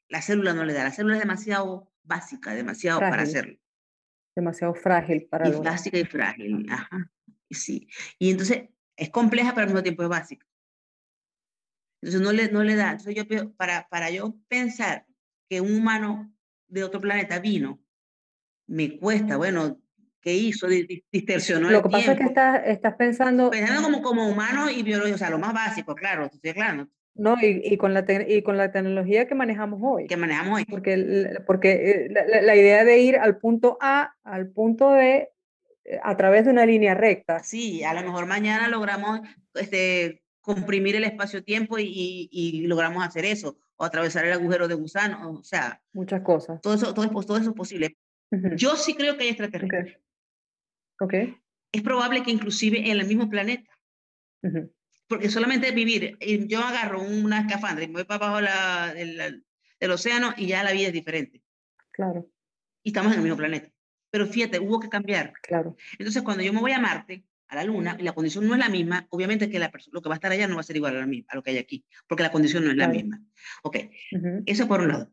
la célula no le da, la célula es demasiado básica, demasiado para hacerlo demasiado frágil para y básica y frágil, ajá, sí. Y entonces es compleja, pero al mismo tiempo es básica. Entonces no le, no le da, entonces yo, para, para yo pensar que un humano de otro planeta vino, me cuesta, bueno, ¿qué hizo? Distorsionó Lo que pasa es que estás, estás pensando... Pensando como, como humano y biológico, o sea, lo más básico, claro, estoy claro. No, y, y, con la y con la tecnología que manejamos hoy. Que manejamos hoy. Porque, porque eh, la, idea de ir al punto A al punto B eh, a través de una línea recta. Sí, a lo mejor mañana logramos este, comprimir el espacio-tiempo y, y, logramos hacer eso, o atravesar el agujero de gusano, o sea. Muchas cosas. Todo eso, todo, todo eso es posible. Yo sí creo que hay extraterrestres. Okay. Es probable que inclusive en el mismo planeta porque solamente vivir, yo agarro una escafandra y me voy para abajo la, del, del, océano y ya la vida es diferente. Claro. Y estamos en el mismo planeta. Pero fíjate, hubo que cambiar. Claro. Entonces, cuando yo me voy a Marte, a la Luna, y la condición no es la misma, obviamente que la lo que va a estar allá no va a ser igual a, la, a lo que hay aquí, porque la condición no es la misma. Ok, eso por un lado.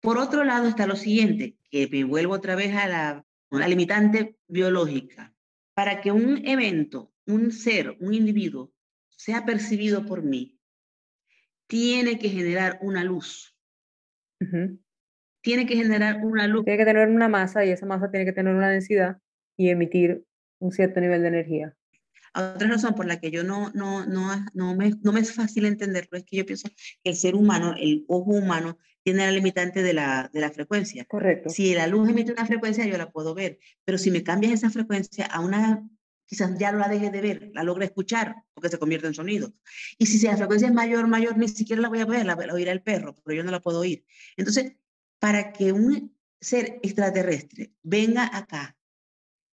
Por otro lado está lo siguiente, que me vuelvo otra vez a la, a la limitante biológica. Para que un evento, un ser, un individuo, sea percibido por mí, tiene que generar una luz. Tiene que generar una luz. Tiene que tener una masa y esa masa tiene que tener una densidad y emitir un cierto nivel de energía. Otra razón por la que yo no, no, no, no, me, no me es fácil entenderlo es que yo pienso que el ser humano, el ojo humano, tiene la limitante de la, de la frecuencia. Correcto. Si la luz emite una frecuencia, yo la puedo ver, pero si me cambias esa frecuencia a una quizás ya la deje de ver, la logre escuchar, porque se convierte en sonido. Y si la frecuencia es mayor, mayor, ni siquiera la voy a ver, la, la oirá el perro, pero yo no la puedo oír. Entonces, para que un ser extraterrestre venga acá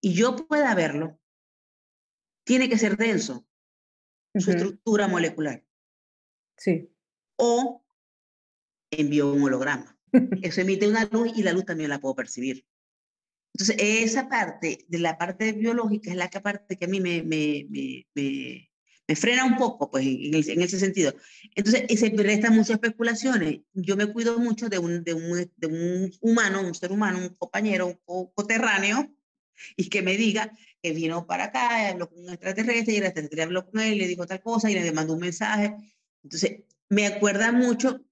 y yo pueda verlo, tiene que ser denso, su estructura molecular. Sí. O envió un holograma. Eso emite una luz y la luz también la puedo percibir. Entonces, esa parte, de la parte biológica, es la parte que a mí me, me, me, me, frena un poco, pues, en, en, ese sentido. Entonces, se prestan muchas especulaciones. Yo me cuido mucho de un, de un, de un humano, un ser humano, un compañero, un coterráneo, y que me diga que vino para acá, habló con un extraterrestre, y el extraterrestre habló con él, y le dijo tal cosa, y le mandó un mensaje. Entonces, me acuerda mucho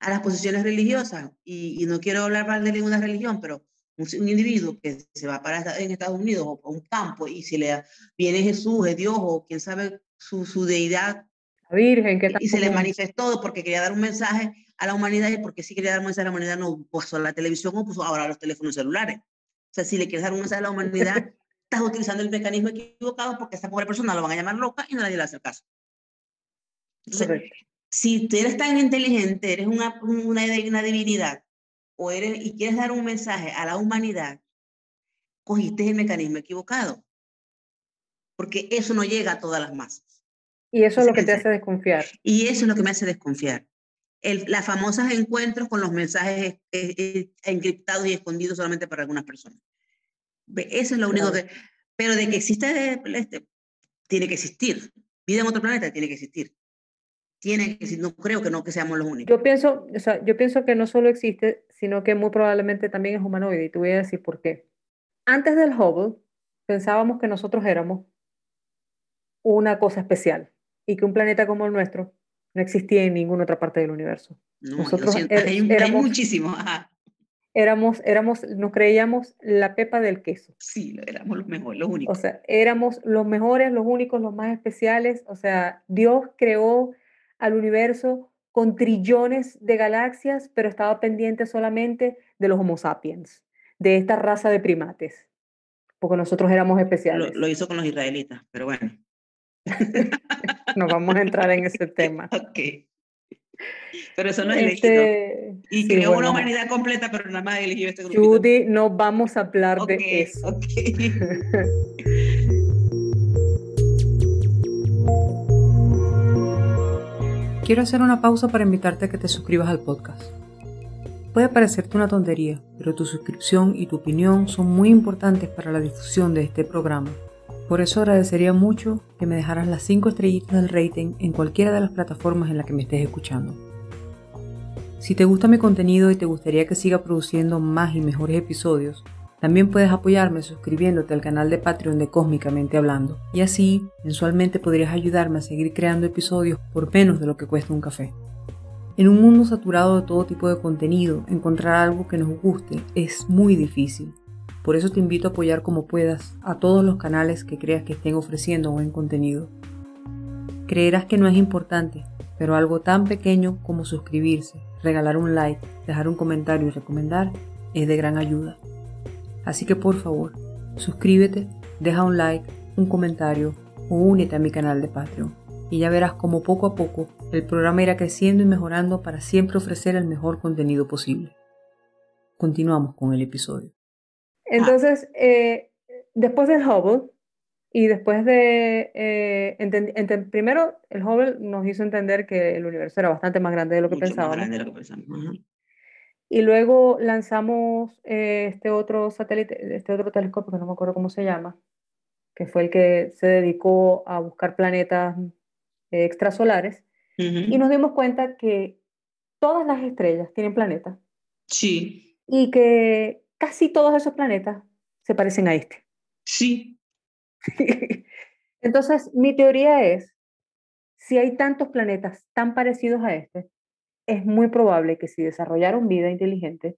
a las posiciones religiosas, y, y no quiero hablar mal de ninguna religión, pero un, individuo que se va para en Estados Unidos o a un campo y se le viene Jesús, es Dios o quién sabe su, su deidad. La Virgen, que Y se le manifestó porque quería dar un mensaje a la humanidad y porque si quería dar un mensaje a la humanidad no puso la televisión o puso ahora los teléfonos celulares. O sea, si le quieres dar un mensaje a la humanidad, estás utilizando el mecanismo equivocado porque esta pobre persona lo van a llamar loca y nadie le va a hacer caso. Entonces, si tú eres tan inteligente, eres una, una, una divinidad, o eres, y quieres dar un mensaje a la humanidad, cogiste el mecanismo equivocado. Porque eso no llega a todas las masas. Y eso es lo que te hace desconfiar. Y eso es lo que me hace desconfiar. El, las famosas encuentros con los mensajes eh, eh, encriptados y escondidos solamente para algunas personas. Eso es lo único que... Pero de que existe, este, tiene que existir. Vida en otro planeta tiene que existir. Tiene que no creo que no que seamos los únicos. Yo pienso, o sea, yo pienso que no solo existe, sino que muy probablemente también es humanoide. Y te voy a decir por qué. Antes del Hubble, pensábamos que nosotros éramos una cosa especial y que un planeta como el nuestro no existía en ninguna otra parte del universo. nosotros er, hay, éramos, muchísimo. Éramos, éramos, nos creíamos la pepa del queso. Sí, éramos los mejores, los únicos. O sea, éramos los mejores, los únicos, los más especiales. O sea, Dios creó al universo con trillones de galaxias, pero estaba pendiente solamente de los Homo sapiens, de esta raza de primates, porque nosotros éramos especiales. Lo, hizo con los israelitas, pero bueno. no vamos a entrar en ese tema. ok. Pero eso no es este, Y creó una humanidad completa, pero nada más eligió este grupo. Judy, no vamos a hablar de eso. Okay. Quiero hacer una pausa para invitarte a que te suscribas al podcast. Puede parecerte una tontería, pero tu suscripción y tu opinión son muy importantes para la difusión de este programa. Por eso agradecería mucho que me dejaras las 5 estrellitas del rating en cualquiera de las plataformas en la que me estés escuchando. Si te gusta mi contenido y te gustaría que siga produciendo más y mejores episodios, también puedes apoyarme suscribiéndote al canal de Patreon de Cósmicamente Hablando, y así mensualmente podrías ayudarme a seguir creando episodios por menos de lo que cuesta un café. En un mundo saturado de todo tipo de contenido, encontrar algo que nos guste es muy difícil. Por eso te invito a apoyar como puedas a todos los canales que creas que estén ofreciendo buen contenido. Creerás que no es importante, pero algo tan pequeño como suscribirse, regalar un like, dejar un comentario y recomendar es de gran ayuda. Así que por favor, suscríbete, deja un like, un comentario o únete a mi canal de Patreon y ya verás como poco a poco el programa irá creciendo y mejorando para siempre ofrecer el mejor contenido posible. Continuamos con el episodio. Entonces, eh, después del Hubble y después de... Eh, primero, el Hubble nos hizo entender que el universo era bastante más grande de lo que pensábamos. Más grande de lo que pensábamos. Y luego lanzamos eh, este otro satélite, este otro telescopio, que no me acuerdo cómo se llama, que fue el que se dedicó a buscar planetas eh, extrasolares, y nos dimos cuenta que todas las estrellas tienen planetas. Sí. Y que casi todos esos planetas se parecen a este. Sí. Entonces, mi teoría es, si hay tantos planetas tan parecidos a este, es muy probable que si desarrollaron vida inteligente,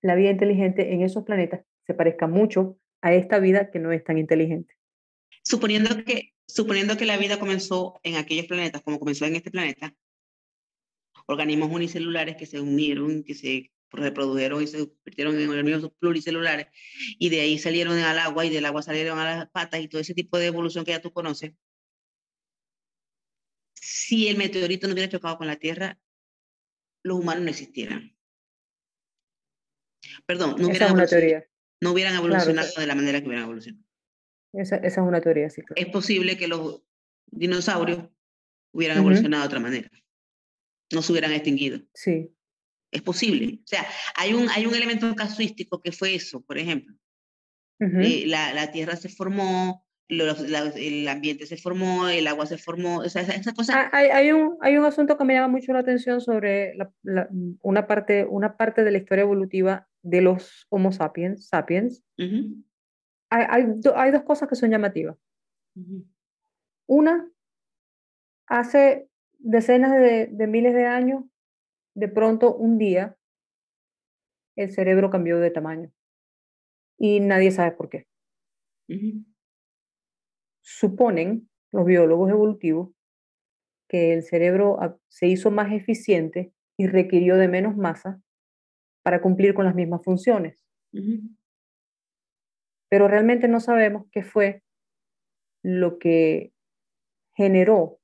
la vida inteligente en esos planetas se parezca mucho a esta vida que no es tan inteligente. Suponiendo que, suponiendo que la vida comenzó en aquellos planetas como comenzó en este planeta, organismos unicelulares que se unieron, que se reprodujeron y se convirtieron en organismos pluricelulares, y de ahí salieron al agua y del agua salieron a las patas y todo ese tipo de evolución que ya tú conoces. Si el meteorito no hubiera chocado con la Tierra, los humanos no existieran. Perdón, no hubieran, no hubieran evolucionado de la manera que hubieran evolucionado. Esa, esa, es una teoría, sí. Es posible que los dinosaurios hubieran evolucionado de otra manera. No se hubieran extinguido. Sí. Es posible. O sea, hay un, hay un elemento casuístico que fue eso, por ejemplo. Eh, la, la, Tierra se formó, el ambiente se formó, el agua se formó, esa, esa cosa. Ah, hay, hay, un, hay un asunto que me llama mucho la atención sobre la, una, parte, una parte de la historia evolutiva de los Homo sapiens. sapiens. hay, hay, hay, dos cosas que son llamativas. Una, hace decenas de, de, miles de años, de pronto un día, el cerebro cambió de tamaño y nadie sabe por qué suponen los biólogos evolutivos que el cerebro se hizo más eficiente y requirió de menos masa para cumplir con las mismas funciones. Pero realmente no sabemos qué fue lo que generó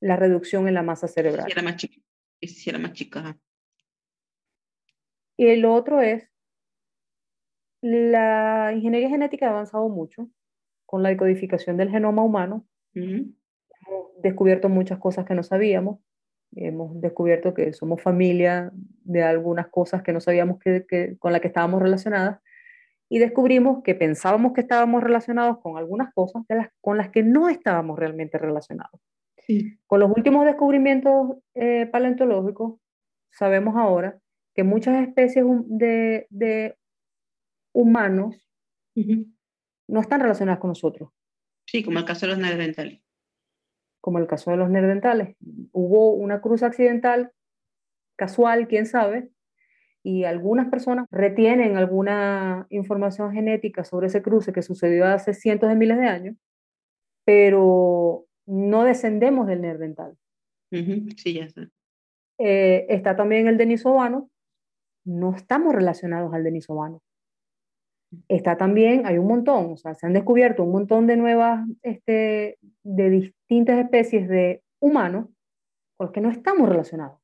la reducción en la masa cerebral. Si era más chica. Si era más chica. Y el otro es, la ingeniería genética ha avanzado mucho con la decodificación del genoma humano. Hemos descubierto muchas cosas que no sabíamos. Hemos descubierto que somos familia de algunas cosas que no sabíamos que, con las que estábamos relacionadas. y descubrimos que pensábamos que estábamos relacionados con algunas cosas con las que no estábamos realmente relacionados. Con los últimos descubrimientos eh, paleontológicos, sabemos ahora que muchas especies de, humanos no están relacionadas con nosotros. Sí, como el caso de los neandertales. Como el caso de los neandertales. Hubo una cruz accidental, casual, quién sabe, y algunas personas retienen alguna información genética sobre ese cruce que sucedió hace cientos de miles de años, pero no descendemos del neandertal. Sí, ya está. Eh, está también el denisovano, no estamos relacionados al denisovano. Está también, hay un montón, o sea, se han descubierto un montón de nuevas, este, de distintas especies de humanos con los que no estamos relacionados.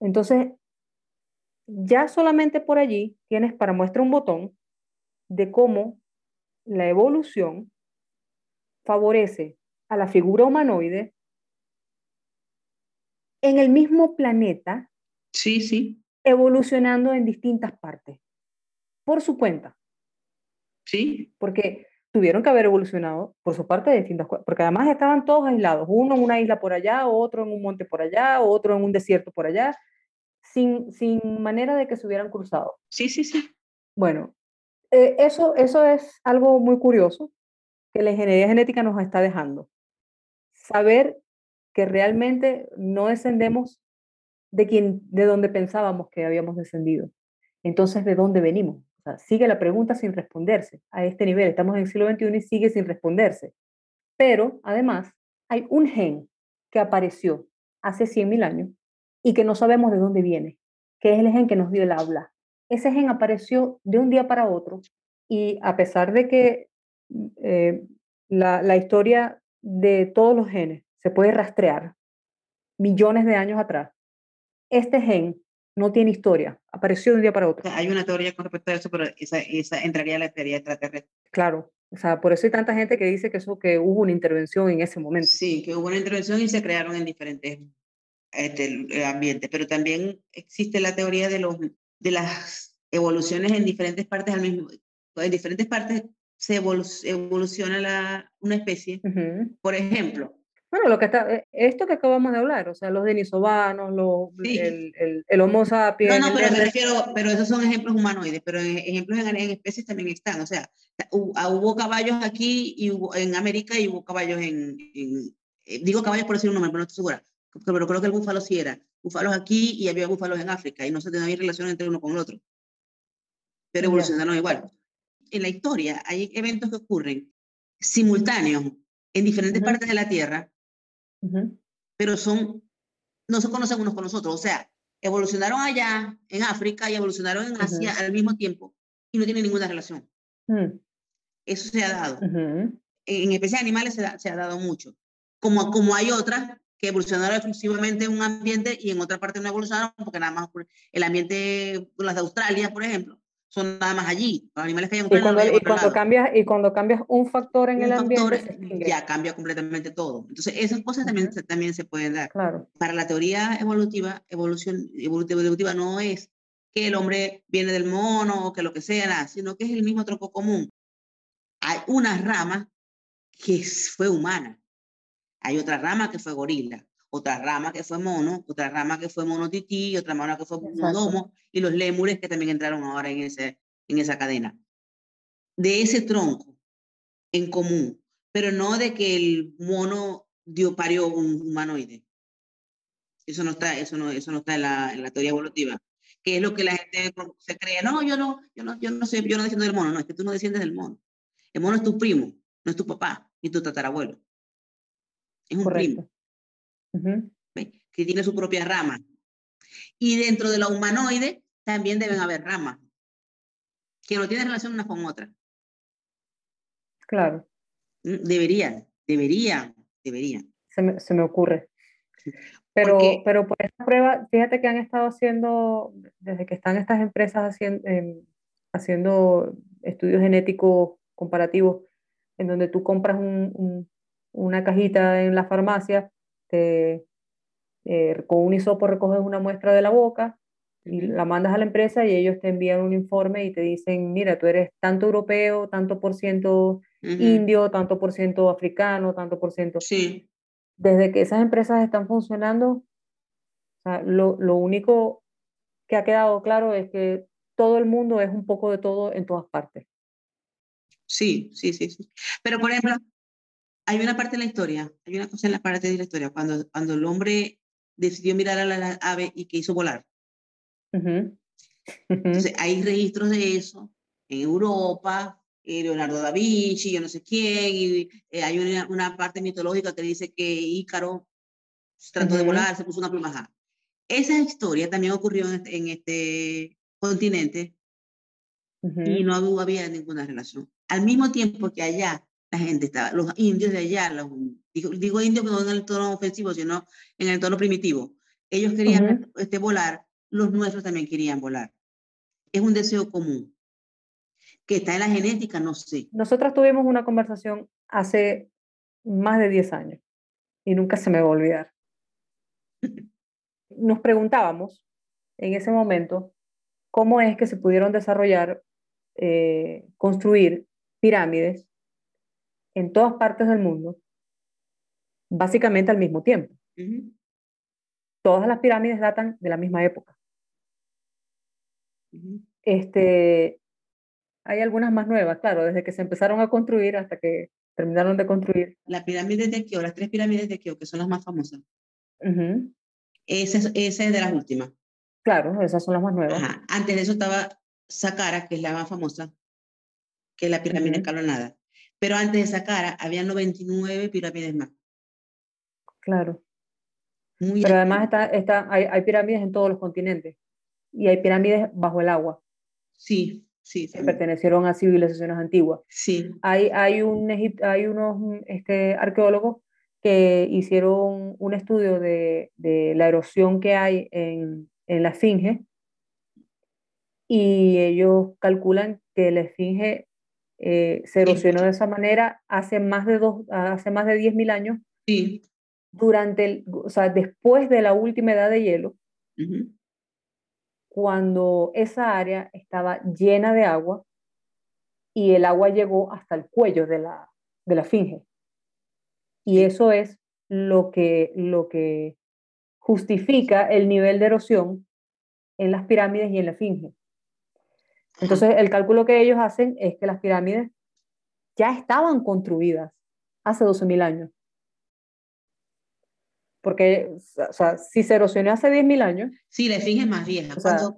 Entonces, ya solamente por allí tienes para muestra un botón de cómo la evolución favorece a la figura humanoide en el mismo planeta. Sí, sí. Evolucionando en distintas partes, por su cuenta. Sí. Porque tuvieron que haber evolucionado por su parte de distintas cosas, porque además estaban todos aislados, uno en una isla por allá, otro en un monte por allá, otro en un desierto por allá, sin, sin manera de que se hubieran cruzado. Sí, sí, sí. Bueno, eh, eso, eso es algo muy curioso que la ingeniería genética nos está dejando. Saber que realmente no descendemos de, quien, de donde pensábamos que habíamos descendido. Entonces, ¿de dónde venimos? sigue la pregunta sin responderse a este nivel. Estamos en el siglo XXI y sigue sin responderse. Pero, además, hay un gen que apareció hace 100.000 años y que no sabemos de dónde viene, que es el gen que nos dio el habla. Ese gen apareció de un día para otro y a pesar de que eh, la, la historia de todos los genes se puede rastrear millones de años atrás, este gen no tiene historia, apareció de un día para otro. Hay una teoría con respecto a eso, pero esa, esa entraría a la teoría extraterrestre. Claro, o sea, por eso hay tanta gente que dice que, eso, que hubo una intervención en ese momento. Sí, que hubo una intervención y se crearon en diferentes este, ambientes, pero también existe la teoría de, los, de las evoluciones en diferentes partes al mismo en diferentes partes se evoluciona la, una especie. Por ejemplo, bueno, lo que está, eh, esto que acabamos de hablar, o sea, los denisovanos, los, el, el, el, Homo sapiens. No, no, pero me refiero, pero esos son ejemplos humanoides, pero ejemplos en, en, especies también están. O sea, ah, hubo, caballos aquí y hubo, en América y hubo caballos en, eh, digo caballos por decir un nombre, pero no estoy segura. Pero creo que el búfalo sí era. Búfalos aquí y había búfalos en África y no se tenía relación entre uno con el otro. Pero evolucionaron igual. En la historia hay eventos que ocurren simultáneos en diferentes partes de la Tierra pero son, no se conocen unos con los otros. O sea, evolucionaron allá en África y evolucionaron en Asia al mismo tiempo y no tienen ninguna relación. Mm. Eso se ha dado. En especie de animales se, se, ha dado mucho. Como, como hay otras que evolucionaron exclusivamente en un ambiente y en otra parte no evolucionaron porque nada más el ambiente, las de Australia, por ejemplo, son nada más allí. Los animales que hay en y cuando, y cuando cambias y cuando cambias un factor en el ambiente ya cambia completamente todo. Entonces esas cosas también, se, también se pueden dar. Claro. Para la teoría evolutiva, evolución evolutiva no es que el hombre viene del mono o que lo que sea, sino que es el mismo tronco común. Hay una rama que fue humana. Hay otra rama que fue gorila otra rama que fue mono, otra rama que fue mono tití, otra rama que fue monodomo, y los lémures que también entraron ahora en, ese, en esa cadena. De ese tronco en común, pero no de que el mono dio, parió un humanoide. Eso no está, eso no, eso no está en la, en la teoría evolutiva. Que es lo que la gente se cree. No, yo no, yo no, yo no sé, yo no desciendo del mono. No, es que tú no desciendes del mono. El mono es tu primo, no es tu papá, ni tu tatarabuelo. Es un primo que tiene su propia rama. Y dentro de la humanoide también deben haber ramas, que no tienen relación una con otra. Claro. Mm, deberían, deberían, deberían. Se me, se me ocurre. Pero, pero por esta prueba, fíjate que han estado haciendo, desde que están estas empresas haciendo, em, haciendo estudios genéticos comparativos, en donde tú compras un, una cajita en la farmacia eh, con un hisopo recoges una muestra de la boca, y la mandas a la empresa y ellos te envían un informe y te dicen, mira, tú eres tanto europeo, tanto por ciento indio, tanto por ciento africano, tanto por ciento. Sí. Desde que esas empresas están funcionando, lo, lo único que ha quedado claro es que todo el mundo es un poco de todo en todas partes. Sí, sí, sí, sí. Pero, por ejemplo, hay una parte en la historia, hay una cosa en la parte de la historia, cuando, cuando el hombre decidió mirar a la, ave y que hizo volar. Entonces, hay registros de eso en Europa, eh, Leonardo da Vinci, yo no sé quién, y eh, hay una, una, parte mitológica que dice que Ícaro trató de volar, se puso una pluma. Esa historia también ocurrió en este, en este continente y no había ninguna relación. Al mismo tiempo que allá la gente estaba, los indios de allá, los, digo, indios no en el tono ofensivo, sino en el tono primitivo, ellos querían este, volar, los nuestros también querían volar. Es un deseo común. Que está en la genética, no sé. Nosotras tuvimos una conversación hace más de 10 años y nunca se me va a olvidar. Nos preguntábamos en ese momento cómo es que se pudieron desarrollar, eh, construir pirámides en todas partes del mundo, básicamente al mismo tiempo. Todas las pirámides datan de la misma época. este, hay algunas más nuevas, claro, desde que se empezaron a construir hasta que terminaron de construir. Las pirámides de Kio, las tres pirámides de Kio, que son las más famosas. Esa, es de las últimas. Claro, esas son las más nuevas. Antes de eso estaba Saqqara, que es la más famosa, que es la pirámide escalonada. Pero antes de Saqqara había 99 pirámides más. Claro. Pero además está, está, hay, hay, pirámides en todos los continentes y hay pirámides bajo el agua. Sí, sí. Que pertenecieron a civilizaciones antiguas. Sí. Hay, hay, un, hay unos este, arqueólogos que hicieron un estudio de, de la erosión que hay en, en la esfinge y ellos calculan que la esfinge eh, se erosionó de esa manera hace más de, dos, hace más de 10.000 años. Sí. Durante el, o sea, después de la última edad de hielo, cuando esa área estaba llena de agua y el agua llegó hasta el cuello de la, de la esfinge. Y eso es lo que, lo que justifica el nivel de erosión en las pirámides y en la esfinge. Entonces, el cálculo que ellos hacen es que las pirámides ya estaban construidas hace 12.000 años. Porque, o sea, si se erosionó hace 10.000 años. Sí, la esfinge es más vieja.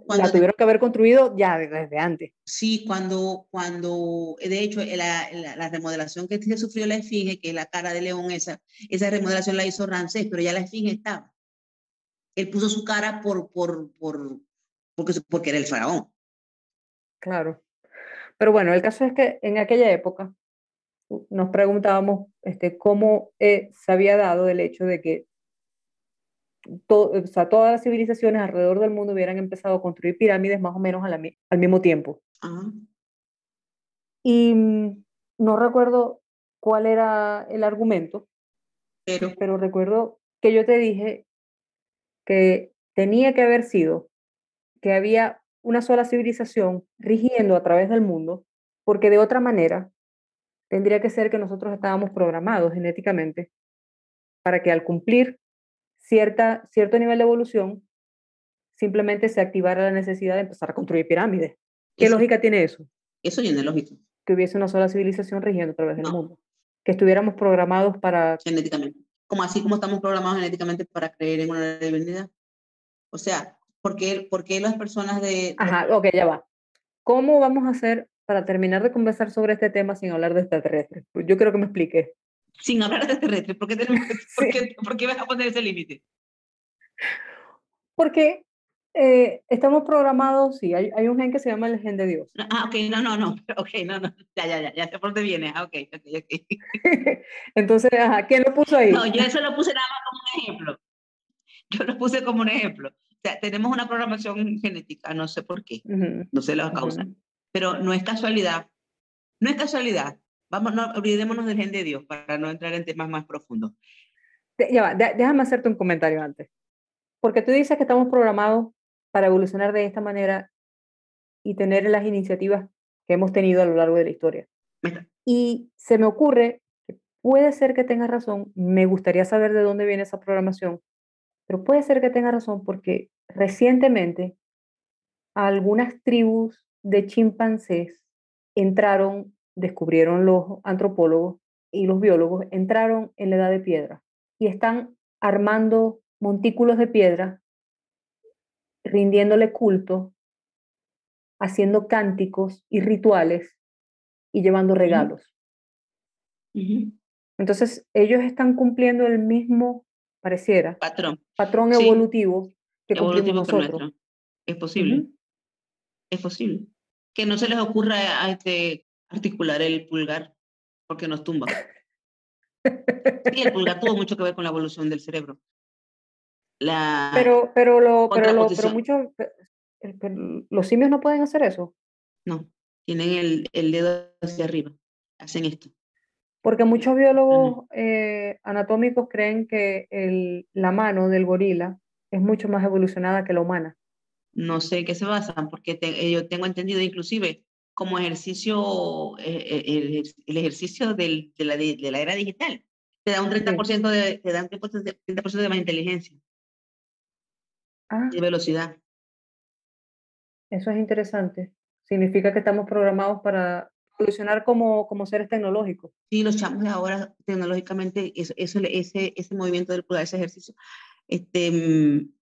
la tuvieron que haber construido ya desde antes. Sí, cuando, cuando de hecho, la, la, remodelación que sufrió la esfinge, que es la cara de león, esa, esa remodelación la hizo Ramsés, pero ya la esfinge estaba. Él puso su cara por, por, por, porque, porque era el faraón. Claro. Pero bueno, el caso es que en aquella época nos preguntábamos este, cómo eh, se había dado el hecho de que o sea, todas las civilizaciones alrededor del mundo hubieran empezado a construir pirámides más o menos al mismo tiempo. Y mm, no recuerdo cuál era el argumento, pero, pero recuerdo que yo te dije que tenía que haber sido que había una sola civilización rigiendo a través del mundo, porque de otra manera tendría que ser que nosotros estábamos programados genéticamente para que al cumplir cierta, cierto nivel de evolución, simplemente se activara la necesidad de empezar a construir pirámides. ¿Qué lógica tiene eso? Eso tiene lógica. Que hubiese una sola civilización rigiendo a través del mundo. Que estuviéramos programados para... Genéticamente. Como así como estamos programados genéticamente para creer en una divinidad. O sea, ¿Por qué, las personas de... Ajá, ok, ya va. ¿Cómo vamos a hacer para terminar de conversar sobre este tema sin hablar de extraterrestres? Pues yo creo que me explique. Sin hablar de extraterrestres, ¿por qué, tenemos, por, qué, vas a poner ese límite? Porque eh, estamos programados, sí, hay, hay, un gen que se llama el gen de Dios. Ah, ok, no, no, no, ok, no, no, ya, ya, ya, ya sé por dónde viene, ah, ok, ok, ok. Entonces, ajá, ¿quién lo puso ahí? No, yo eso lo puse nada más como un ejemplo. Yo lo puse como un ejemplo tenemos una programación genética, no sé por qué, no sé la causa, pero no es casualidad, no es casualidad. Vamos, no, olvidémonos del gen de Dios para no entrar en temas más profundos. Ya va, déjame hacerte un comentario antes. Porque tú dices que estamos programados para evolucionar de esta manera y tener las iniciativas que hemos tenido a lo largo de la historia. Y se me ocurre que puede ser que tenga razón, me gustaría saber de dónde viene esa programación, pero puede ser que tenga razón porque recientemente algunas tribus de chimpancés entraron, descubrieron los antropólogos y los biólogos, entraron en la edad de piedra y están armando montículos de piedra, rindiéndole culto, haciendo cánticos y rituales y llevando regalos. Entonces, ellos están cumpliendo el mismo, pareciera, patrón, patrón evolutivo que cumplimos nosotros. Es posible. Es posible. Que no se les ocurra a este, articular el pulgar porque nos tumba. Sí, el pulgar tuvo mucho que ver con la evolución del cerebro. La pero, pero, lo, pero, lo, pero los simios no pueden hacer eso. No, tienen el, el dedo hacia arriba, hacen esto. Porque muchos biólogos eh, anatómicos creen que el, la mano del gorila es mucho más evolucionada que la humana. No sé qué se basan, porque yo tengo entendido inclusive como ejercicio, eh, eh, el, ejercicio del, de, la, de, la, era digital. Te da un 30%, de, te da un 30 de más inteligencia. Ah. Y velocidad. Eso es interesante. Significa que estamos programados para evolucionar como, como seres tecnológicos. Sí, los chamos de ahora tecnológicamente, eso, eso, ese, ese movimiento del pulgar, ese ejercicio, este, mm,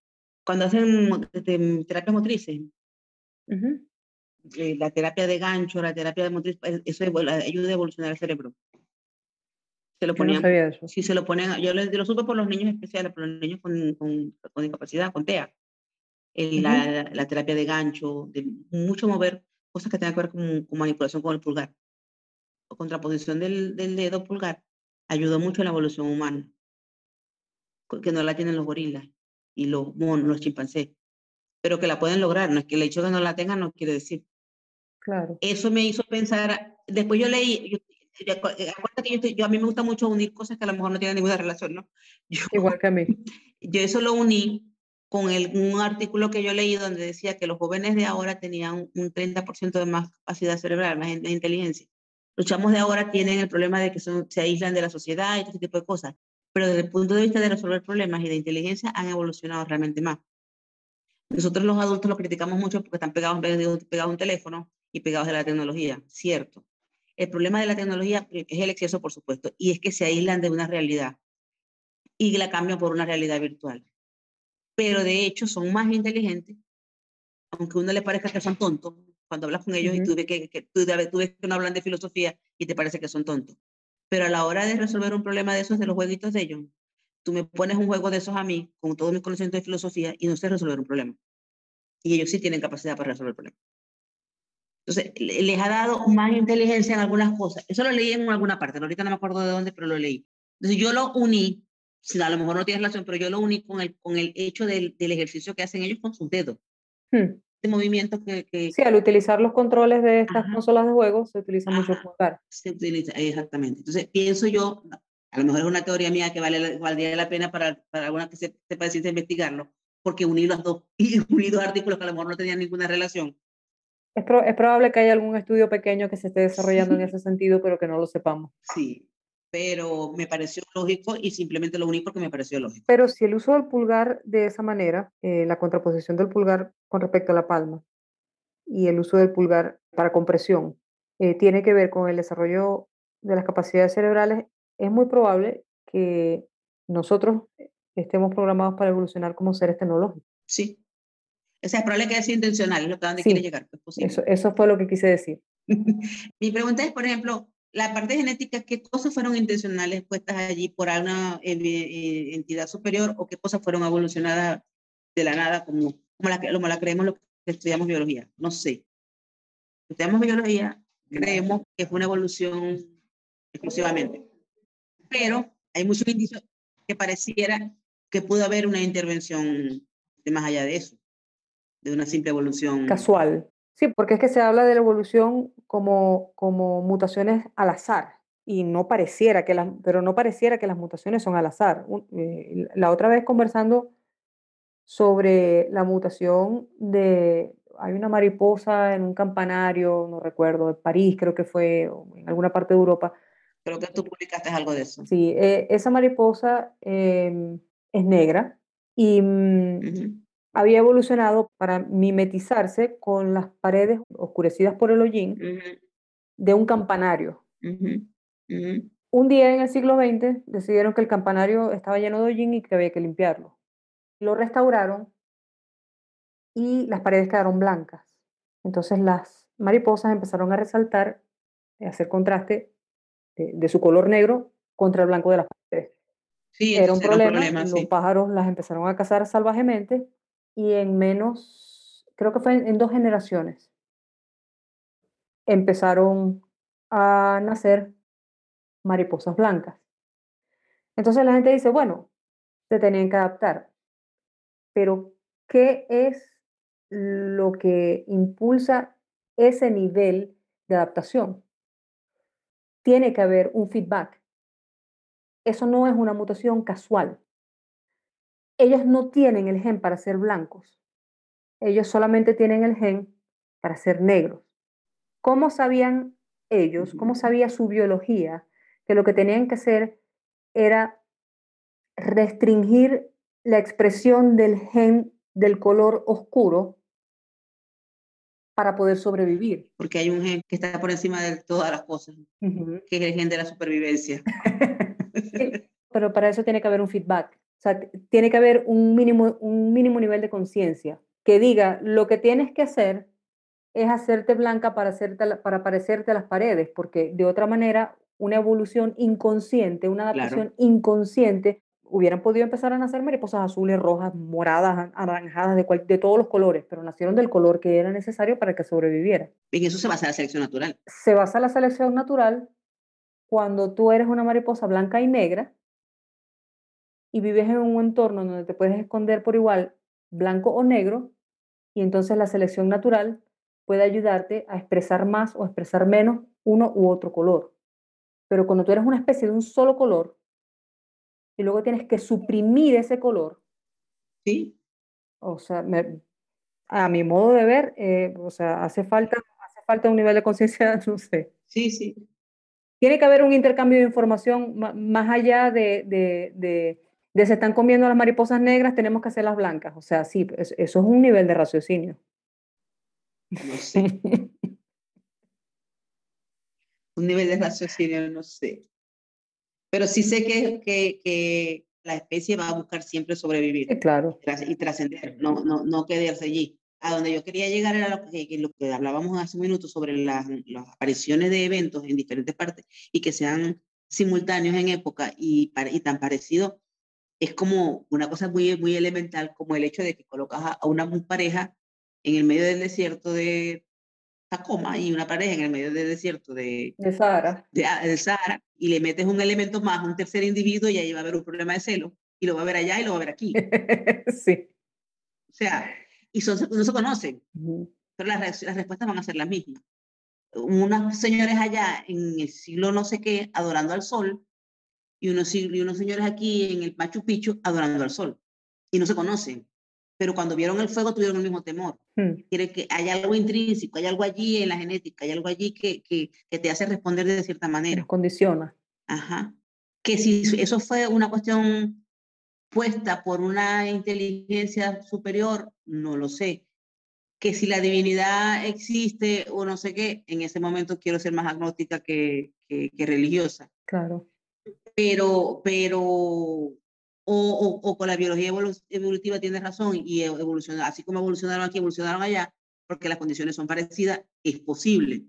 cuando hacen este, terapias motrices, eh, la terapia de gancho, la terapia de motriz, pues, eso ayuda a evolucionar el cerebro. Se lo ponían, si se lo ponen, yo lo, supe por los niños especiales, por los niños con, con, con discapacidad, con TEA. la, la, terapia de gancho, de mucho mover cosas que tengan que ver con, con manipulación con el pulgar. O contraposición del, del, dedo pulgar ayudó mucho en la evolución humana, que no la tienen los gorilas y los monos, los chimpancés, pero que la pueden lograr. No es que el hecho de que no la tengan no quiere decir Claro. Eso me hizo pensar, después yo leí, yo, que yo, a mí me gusta mucho unir cosas que a lo mejor no tienen ninguna relación, ¿no? Igual que a mí. Yo eso lo uní con el, un artículo que yo leí donde decía que los jóvenes de ahora tenían un 30% de más capacidad cerebral, más, inteligencia. Los chamos de ahora tienen el problema de que se aíslan de la sociedad y todo ese tipo de cosas, pero desde el punto de vista de resolver problemas y de inteligencia han evolucionado realmente más. Nosotros los adultos lo criticamos mucho porque están pegados, pegados a un teléfono y pegados de la tecnología, cierto. El problema de la tecnología es el exceso, por supuesto, y es que se aíslan de una realidad y la cambian por una realidad virtual. Pero de hecho son más inteligentes, aunque a uno le parezca que son tontos, cuando hablas con ellos y tú ves que, que, tú, tú ves que no hablan de filosofía y te parece que son tontos. Pero a la hora de resolver un problema de esos, de los jueguitos de ellos, tú me pones un juego de esos a mí, con todos mis conocimientos de filosofía, y no sé resolver un problema. Y ellos sí tienen capacidad para resolver problemas. Entonces, les ha dado más inteligencia en algunas cosas. Eso lo leí en alguna parte, ahorita no me acuerdo de dónde, pero lo leí. Entonces, yo lo uní, si a lo mejor no tiene relación, pero yo lo uní con el, con el hecho del, del ejercicio que hacen ellos con sus dedos. Hmm. Este movimiento que, que, Sí, al utilizar los controles de estas consolas de juego, se utiliza mucho el pulgar. Se utiliza, exactamente. Entonces, pienso yo, a lo mejor es una teoría mía que vale, valdría la pena para, para alguna que se, sepa decir investigarlo, porque uní los dos, y uní dos artículos que a lo mejor no tenían ninguna relación, es, es, probable que haya algún estudio pequeño que se esté desarrollando en ese sentido, pero que no lo sepamos. Sí, pero me pareció lógico y simplemente lo uní porque me pareció lógico. Pero si el uso del pulgar de esa manera, eh, la contraposición del pulgar con respecto a la palma y el uso del pulgar para compresión, eh, tiene que ver con el desarrollo de las capacidades cerebrales, es muy probable que nosotros estemos programados para evolucionar como seres tecnológicos. Sí, o sea, es probable que sido intencional, es lo que a donde quiere llegar. Pues, eso, eso fue lo que quise decir. Mi pregunta es, por ejemplo, la parte genética, ¿qué cosas fueron intencionales puestas allí por una eh, eh, entidad superior o qué cosas fueron evolucionadas de la nada como, como, la, como la creemos los que estudiamos biología? No sé. Estudiamos biología, creemos que fue una evolución exclusivamente. Pero hay muchos indicios que pareciera que pudo haber una intervención de más allá de eso de una simple evolución. Casual. Sí, porque es que se habla de la evolución como, como mutaciones al azar y no pareciera que las, pero no pareciera que las mutaciones son al azar. Eh, la otra vez conversando sobre la mutación de, hay una mariposa en un campanario, no recuerdo, de París creo que fue, o en alguna parte de Europa. Creo que tú publicaste algo de eso. Sí, eh, esa mariposa em, es negra y mm, había evolucionado para mimetizarse con las paredes oscurecidas por el hollín de un campanario. Un día en el siglo XX decidieron que el campanario estaba lleno de hollín y que había que limpiarlo. Lo restauraron y las paredes quedaron blancas. Entonces las mariposas empezaron a resaltar, a hacer contraste de, su color negro contra el blanco de las paredes. Sí, era un problema, los pájaros las empezaron a cazar salvajemente y en menos, creo que fue en, dos generaciones, empezaron a nacer mariposas blancas. Entonces la gente dice, bueno, se tenían que adaptar, pero ¿qué es lo que impulsa ese nivel de adaptación? Tiene que haber un feedback. Eso no es una mutación casual ellos no tienen el gen para ser blancos. Ellos solamente tienen el gen para ser negros. ¿Cómo sabían ellos, cómo sabía su biología, que lo que tenían que hacer era restringir la expresión del gen del color oscuro para poder sobrevivir? Porque hay un gen que está por encima de todas las cosas, que es el gen de la supervivencia. pero para eso tiene que haber un feedback. O sea, tiene que haber un mínimo, un mínimo nivel de conciencia que diga, lo que tienes que hacer es hacerte blanca para, hacerte, para parecerte a las paredes, porque de otra manera, una evolución inconsciente, una adaptación inconsciente, hubieran podido empezar a nacer mariposas azules, rojas, moradas, anaranjadas, de, de todos los colores, pero nacieron del color que era necesario para que sobreviviera. ¿En eso se basa la selección natural? Se basa la selección natural cuando tú eres una mariposa blanca y negra, y vives en un entorno donde te puedes esconder por igual blanco o negro, y entonces la selección natural puede ayudarte a expresar más o expresar menos uno u otro color. Pero cuando tú eres una especie de un solo color y luego tienes que suprimir ese color, sí. O sea, a mi modo de ver, eh, o sea, hace falta, hace falta un nivel de conciencia, no sé. Sí, sí. Tiene que haber un intercambio de información más allá de, de de se están comiendo las mariposas negras, tenemos que hacerlas blancas. O sea, sí, eso es un nivel de raciocinio. No sé. un nivel de raciocinio, no sé. Pero sí sé que, que, que la especie va a buscar siempre sobrevivir. claro. Y trascender, no, no, no quedarse allí. A donde yo quería llegar era lo que, lo que hablábamos hace un minuto sobre las, las, apariciones de eventos en diferentes partes y que sean simultáneos en época y, y tan parecidos es como una cosa muy, muy elemental, como el hecho de que colocas a una pareja en el medio del desierto de Tacoma y una pareja en el medio del desierto de, de Sahara. De, ah, Sahara y le metes un elemento más, un tercer individuo y ahí va a haber un problema de celo y lo va a ver allá y lo va a ver aquí. sí. O sea, y son, no se conocen, pero las, las respuestas van a ser las mismas. Unas señores allá en el siglo no sé qué, adorando al sol, y unos, y unos señores aquí en el Machu Picchu adorando al sol y no se conocen. Pero cuando vieron el fuego tuvieron el mismo temor. Hmm. Quiere que hay algo intrínseco, hay algo allí en la genética, hay algo allí que, que, que te hace responder de cierta manera. condiciona. Ajá. Que si eso fue una cuestión puesta por una inteligencia superior, no lo sé. Que si la divinidad existe o no sé qué, en ese momento quiero ser más agnóstica que, que, que religiosa. Claro pero, pero, o, o, con la biología evolutiva tienes razón y evolucionar, así como evolucionaron aquí, evolucionaron allá, porque las condiciones son parecidas, es posible.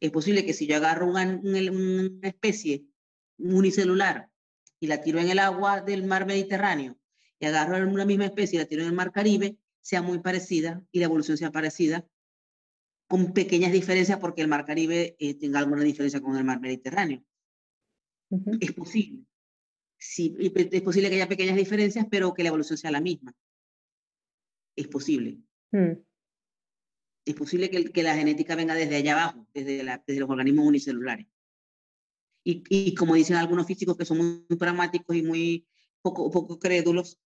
Es posible que si yo agarro una, una especie unicelular y la tiro en el agua del mar Mediterráneo y agarro una misma especie y la tiro en el mar Caribe, sea muy parecida y la evolución sea parecida, con pequeñas diferencias porque el mar Caribe eh, tenga alguna diferencia con el mar Mediterráneo. Es posible. Sí, es posible que haya pequeñas diferencias, pero que la evolución sea la misma. Es posible. Mm. Es posible que, que, la genética venga desde allá abajo, desde, la, desde los organismos unicelulares. Y, y, como dicen algunos físicos que son muy, pragmáticos y muy poco, poco crédulos,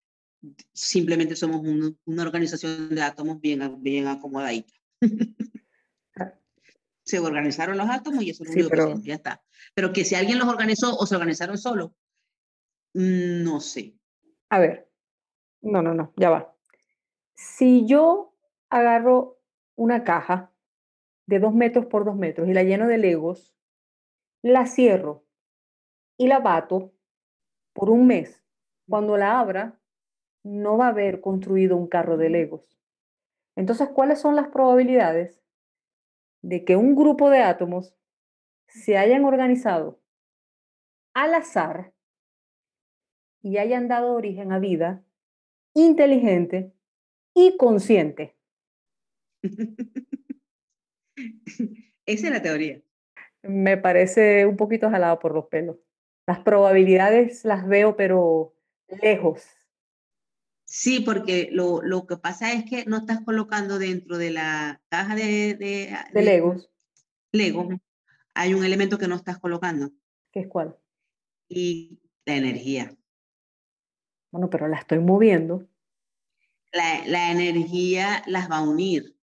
simplemente somos una organización de átomos bien, bien acomodadita. se organizaron los átomos y eso es lo que ya está. Pero que si alguien los organizó o se organizaron solo, no sé. A ver, no, no, no, ya va. Si yo agarro una caja de dos metros por dos metros y la lleno de legos, la cierro y la bato por un mes. Cuando la abra, no va a haber construido un carro de legos. Entonces, ¿cuáles son las probabilidades de que un grupo de átomos se hayan organizado al azar y hayan dado origen a vida inteligente y consciente? Esa es la teoría. Me parece un poquito jalado por los pelos. Las probabilidades las veo, pero lejos. Sí, porque lo, lo, que pasa es que no estás colocando dentro de la caja de, de, de, Legos. Lego, hay un elemento que no estás colocando. ¿Qué es cuál? Y la energía. Bueno, pero la estoy moviendo. La, la energía las va a unir.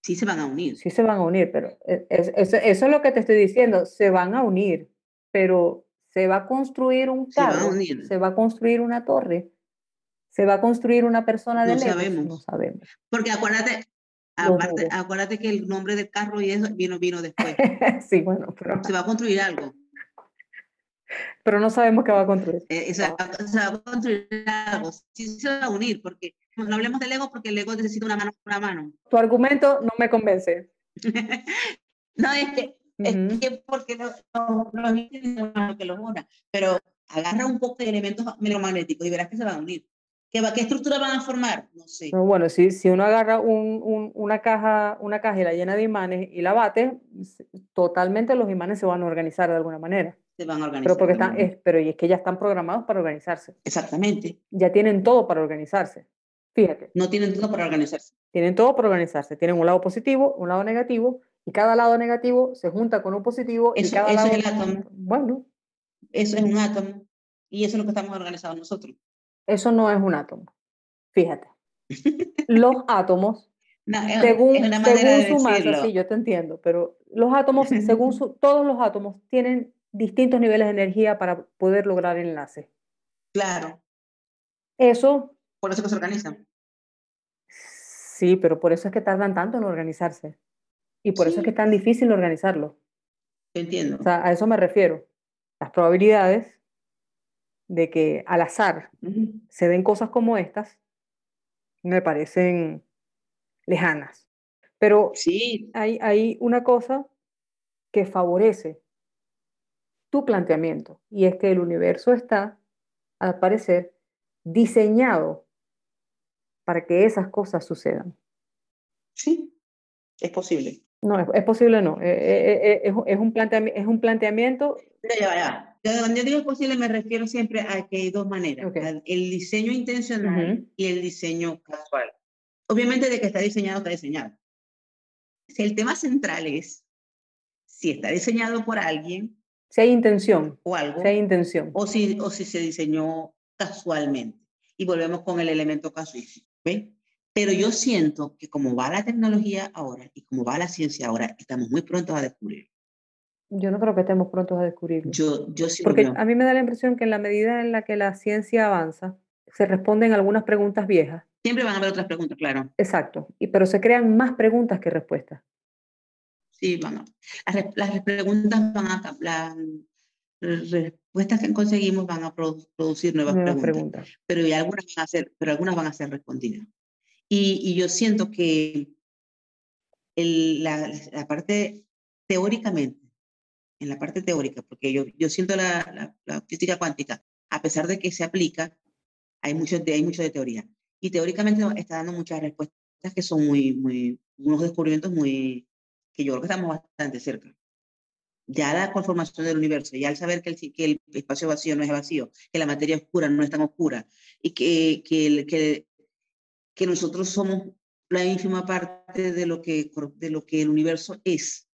Sí se van a unir. Sí se van a unir, pero e, eso es lo que te estoy diciendo, se van a unir, pero se va a construir un carro, se va a, construir una torre, se va a construir una persona de no sabemos. no sabemos. Porque acuérdate, acuérdate que el nombre del carro y eso vino, vino después. sí, bueno, pero... Se va a construir algo. Pero no sabemos qué va a construir. Eh, se va a construir algo. Sí se va a unir, porque no hablemos del ego porque el ego necesita una mano una mano. Tu argumento no me convence. no, es que, es que porque no, no, no que los una, pero agarra un poco de elementos electromagnéticos y verás que se van a unir. ¿Qué, ¿Qué estructura van a formar? No sé. bueno, si, si uno agarra un, un, una, caja, una caja y la llena de imanes y la bate, totalmente los imanes se van a organizar de alguna manera. Se van a organizar. Pero, porque están, es, pero y es que ya están programados para organizarse. Exactamente. Ya tienen todo para organizarse. Fíjate. No tienen todo para organizarse. Tienen todo para organizarse. Tienen un lado positivo, un lado negativo, y cada lado negativo se junta con un positivo. Eso, y cada eso lado... es el átomo. Bueno. Eso es un átomo. Y eso es lo que estamos organizados nosotros. Eso no es un átomo. Fíjate. los átomos, según, según su masa, sí, yo te entiendo, pero los átomos, según su, todos los átomos tienen distintos niveles de energía para poder lograr el enlace. Claro. Eso. Por eso que se organizan. Sí, pero por eso es que tardan tanto en organizarse. Y por eso es que es tan difícil organizarlo. Entiendo. O sea, a eso me refiero. Las probabilidades de que al azar se den cosas como estas me parecen lejanas. Pero sí. hay, hay una cosa que favorece tu planteamiento y es que el universo está, al parecer, diseñado para que esas cosas sucedan. Sí, es posible. No, es, posible no. Eh, eh, eh, es, es, un planteamiento, es un planteamiento. Ya, ya. Cuando yo digo posible me refiero siempre a que hay dos maneras, el diseño intencional y el diseño casual. Obviamente de que está diseñado, está diseñado. Si el tema central es si está diseñado por alguien. Si hay intención. O algo. Si hay intención. O si, o si se diseñó casualmente. Y volvemos con el elemento casuístico. Pero yo siento que como va la tecnología ahora y como va la ciencia ahora, estamos muy prontos a descubrir. Yo no creo que estemos prontos a descubrirlo. Yo, yo sí Porque a mí me da la impresión que en la medida en la que la ciencia avanza, se responden algunas preguntas viejas. Siempre van a haber otras preguntas, claro. Exacto. Y, pero se crean más preguntas que respuestas. Sí, a, las, las preguntas van a, las respuestas que conseguimos van a producir nuevas, preguntas, preguntas, Pero, algunas van a ser, pero algunas van a ser respondidas. Y, y yo siento que el, la, la, parte teóricamente, en la parte teórica, porque yo, yo siento la, la, física cuántica, a pesar de que se aplica, hay mucho, de, hay mucho de teoría. Y teóricamente está dando muchas respuestas que son muy, muy, unos descubrimientos muy, que yo creo que estamos bastante cerca. Ya la conformación del universo, ya al saber que el, que el espacio vacío no es vacío, que la materia oscura no es tan oscura, y que, que, que nosotros somos la ínfima parte de lo que, de lo que el universo es.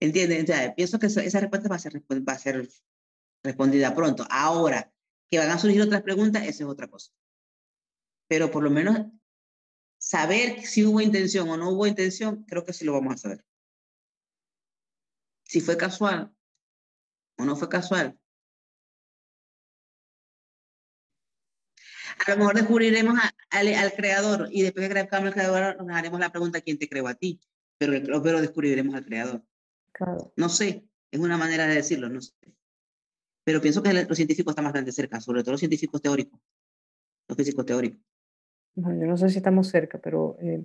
¿Entienden? pienso que esa, respuesta va a, ser, va a ser respondida pronto. Ahora, Que van a surgir otras preguntas, esa es otra cosa. Pero por lo menos saber si hubo intención o no hubo intención, creo que sí lo vamos a saber. Si fue casual o no fue casual. A lo mejor descubriremos al, creador y después que creamos al creador nos haremos la pregunta ¿quién te creó a ti? Pero, pero descubriremos al creador. No sé, es una manera de decirlo, no sé. Pero pienso que los científicos están bastante cerca, sobre todo los científicos teóricos, los físicos teóricos. yo no sé si estamos cerca, pero eh,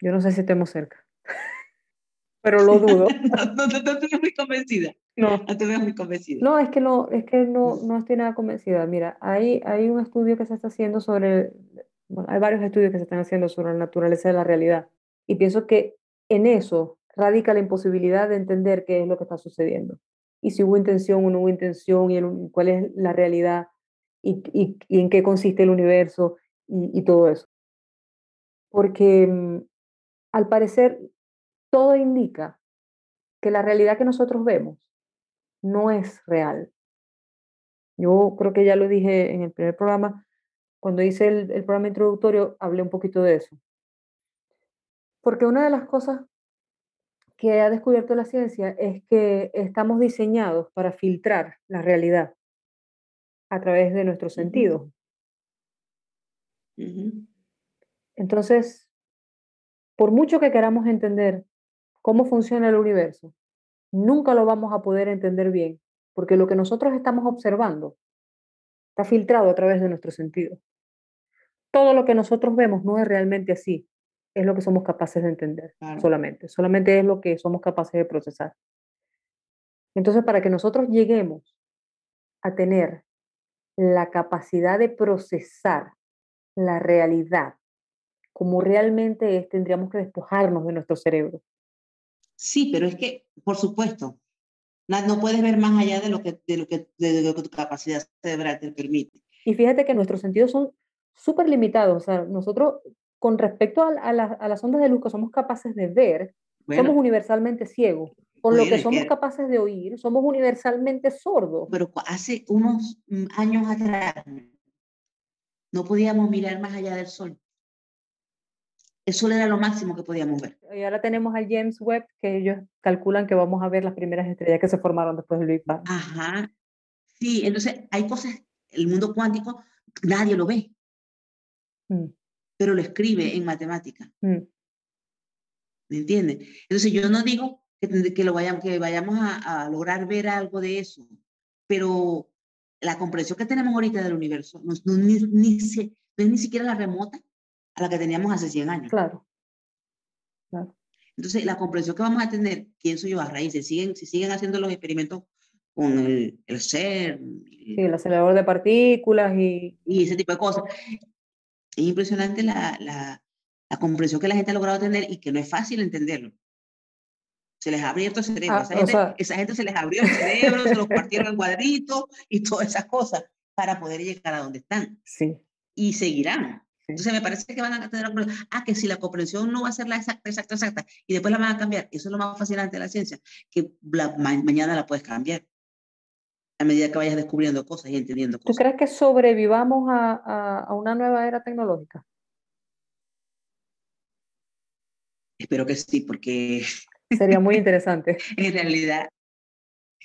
yo no sé si estamos cerca. pero lo dudo. no, no, no, estoy muy convencida. No. No te veo muy convencida. No, es que no, es que no, no estoy nada convencida. Mira, hay, hay un estudio que se está haciendo sobre, bueno, hay varios estudios que se están haciendo sobre la naturaleza de la realidad. Y pienso que en eso radica la imposibilidad de entender qué es lo que está sucediendo. Y si hubo intención o no hubo intención, y cuál es la realidad, y, y, en qué consiste el universo, y, y todo eso. Porque mm, al parecer todo indica que la realidad que nosotros vemos no es real. Yo creo que ya lo dije en el primer programa, cuando hice el, el programa introductorio, hablé un poquito de eso. Porque una de las cosas que ha descubierto la ciencia es que estamos diseñados para filtrar la realidad a través de nuestros sentidos. Entonces, por mucho que queramos entender cómo funciona el universo, nunca lo vamos a poder entender bien, porque lo que nosotros estamos observando está filtrado a través de nuestros sentidos. Todo lo que nosotros vemos no es realmente así, es lo que somos capaces de entender solamente, solamente es lo que somos capaces de procesar. Entonces, para que nosotros lleguemos a tener la capacidad de procesar la realidad como realmente es, tendríamos que despojarnos de nuestro cerebro. Sí, pero es que, por supuesto, no puedes ver más allá de lo que, de lo que, de lo que tu capacidad cerebral te permite. Y fíjate que nuestros sentidos son súper limitados. O sea, nosotros, con respecto a, a, a, las ondas de luz que somos capaces de ver, somos universalmente ciegos. Con lo que somos capaces de oír, somos universalmente sordos. Pero hace unos mm, años atrás no podíamos mirar más allá del sol. Eso era lo máximo que podíamos ver. Y ahora tenemos al James Webb, que ellos calculan que vamos a ver las primeras estrellas que se formaron después del Big Bang. Ajá. Sí, entonces hay cosas, el mundo cuántico, nadie lo ve, mm. Pero lo escribe en matemática. Mm. ¿Me entiendes? Entonces yo no digo que, que, lo vayamos, que vayamos a, a, lograr ver algo de eso, pero la comprensión que tenemos ahorita del universo no, no, ni, ni, se, no es ni siquiera la remota a la que teníamos hace 100 años. Claro. claro. Entonces, la comprensión que vamos a tener, pienso yo, a raíz, se siguen, se siguen haciendo los experimentos con el, el CERN. Sí, el acelerador de partículas y... Y ese tipo de cosas. Es impresionante la, la, la comprensión que la gente ha logrado tener y que no es fácil entenderlo. Se les ha abierto el cerebro. Ah, esa, gente, sea... esa, gente, se les abrió el cerebro, se los partieron en cuadritos y todas esas cosas para poder llegar a donde están. Sí. Y seguirán. Entonces me parece que van a tener ah, que si la comprensión no va a ser la exacta, exacta, exacta, y después la van a cambiar, eso es lo más fascinante de la ciencia, que la, ma mañana la puedes cambiar a medida que vayas descubriendo cosas y entendiendo cosas. ¿Tú crees que sobrevivamos a, a, a una nueva era tecnológica? Espero que sí, porque... Sería muy interesante. en realidad,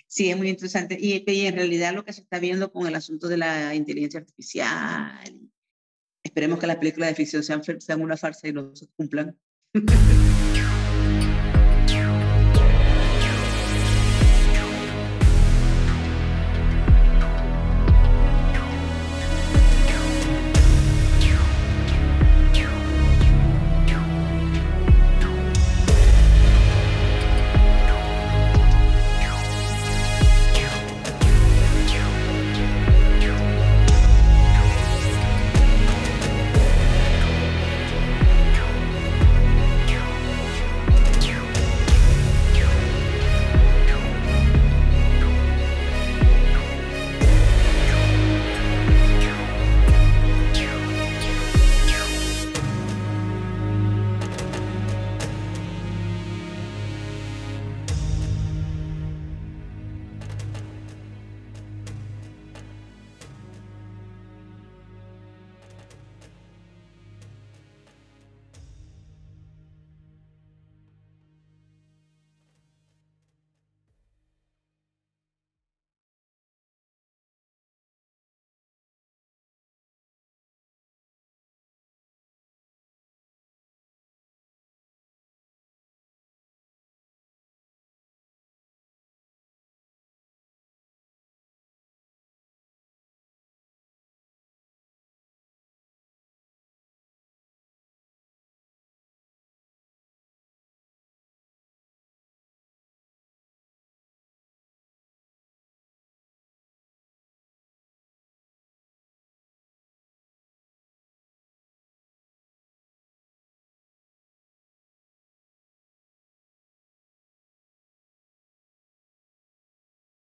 sí, es muy interesante. Y, y, en realidad lo que se está viendo con el asunto de la inteligencia artificial Esperemos que las películas de ficción sean, sean una farsa y no se cumplan.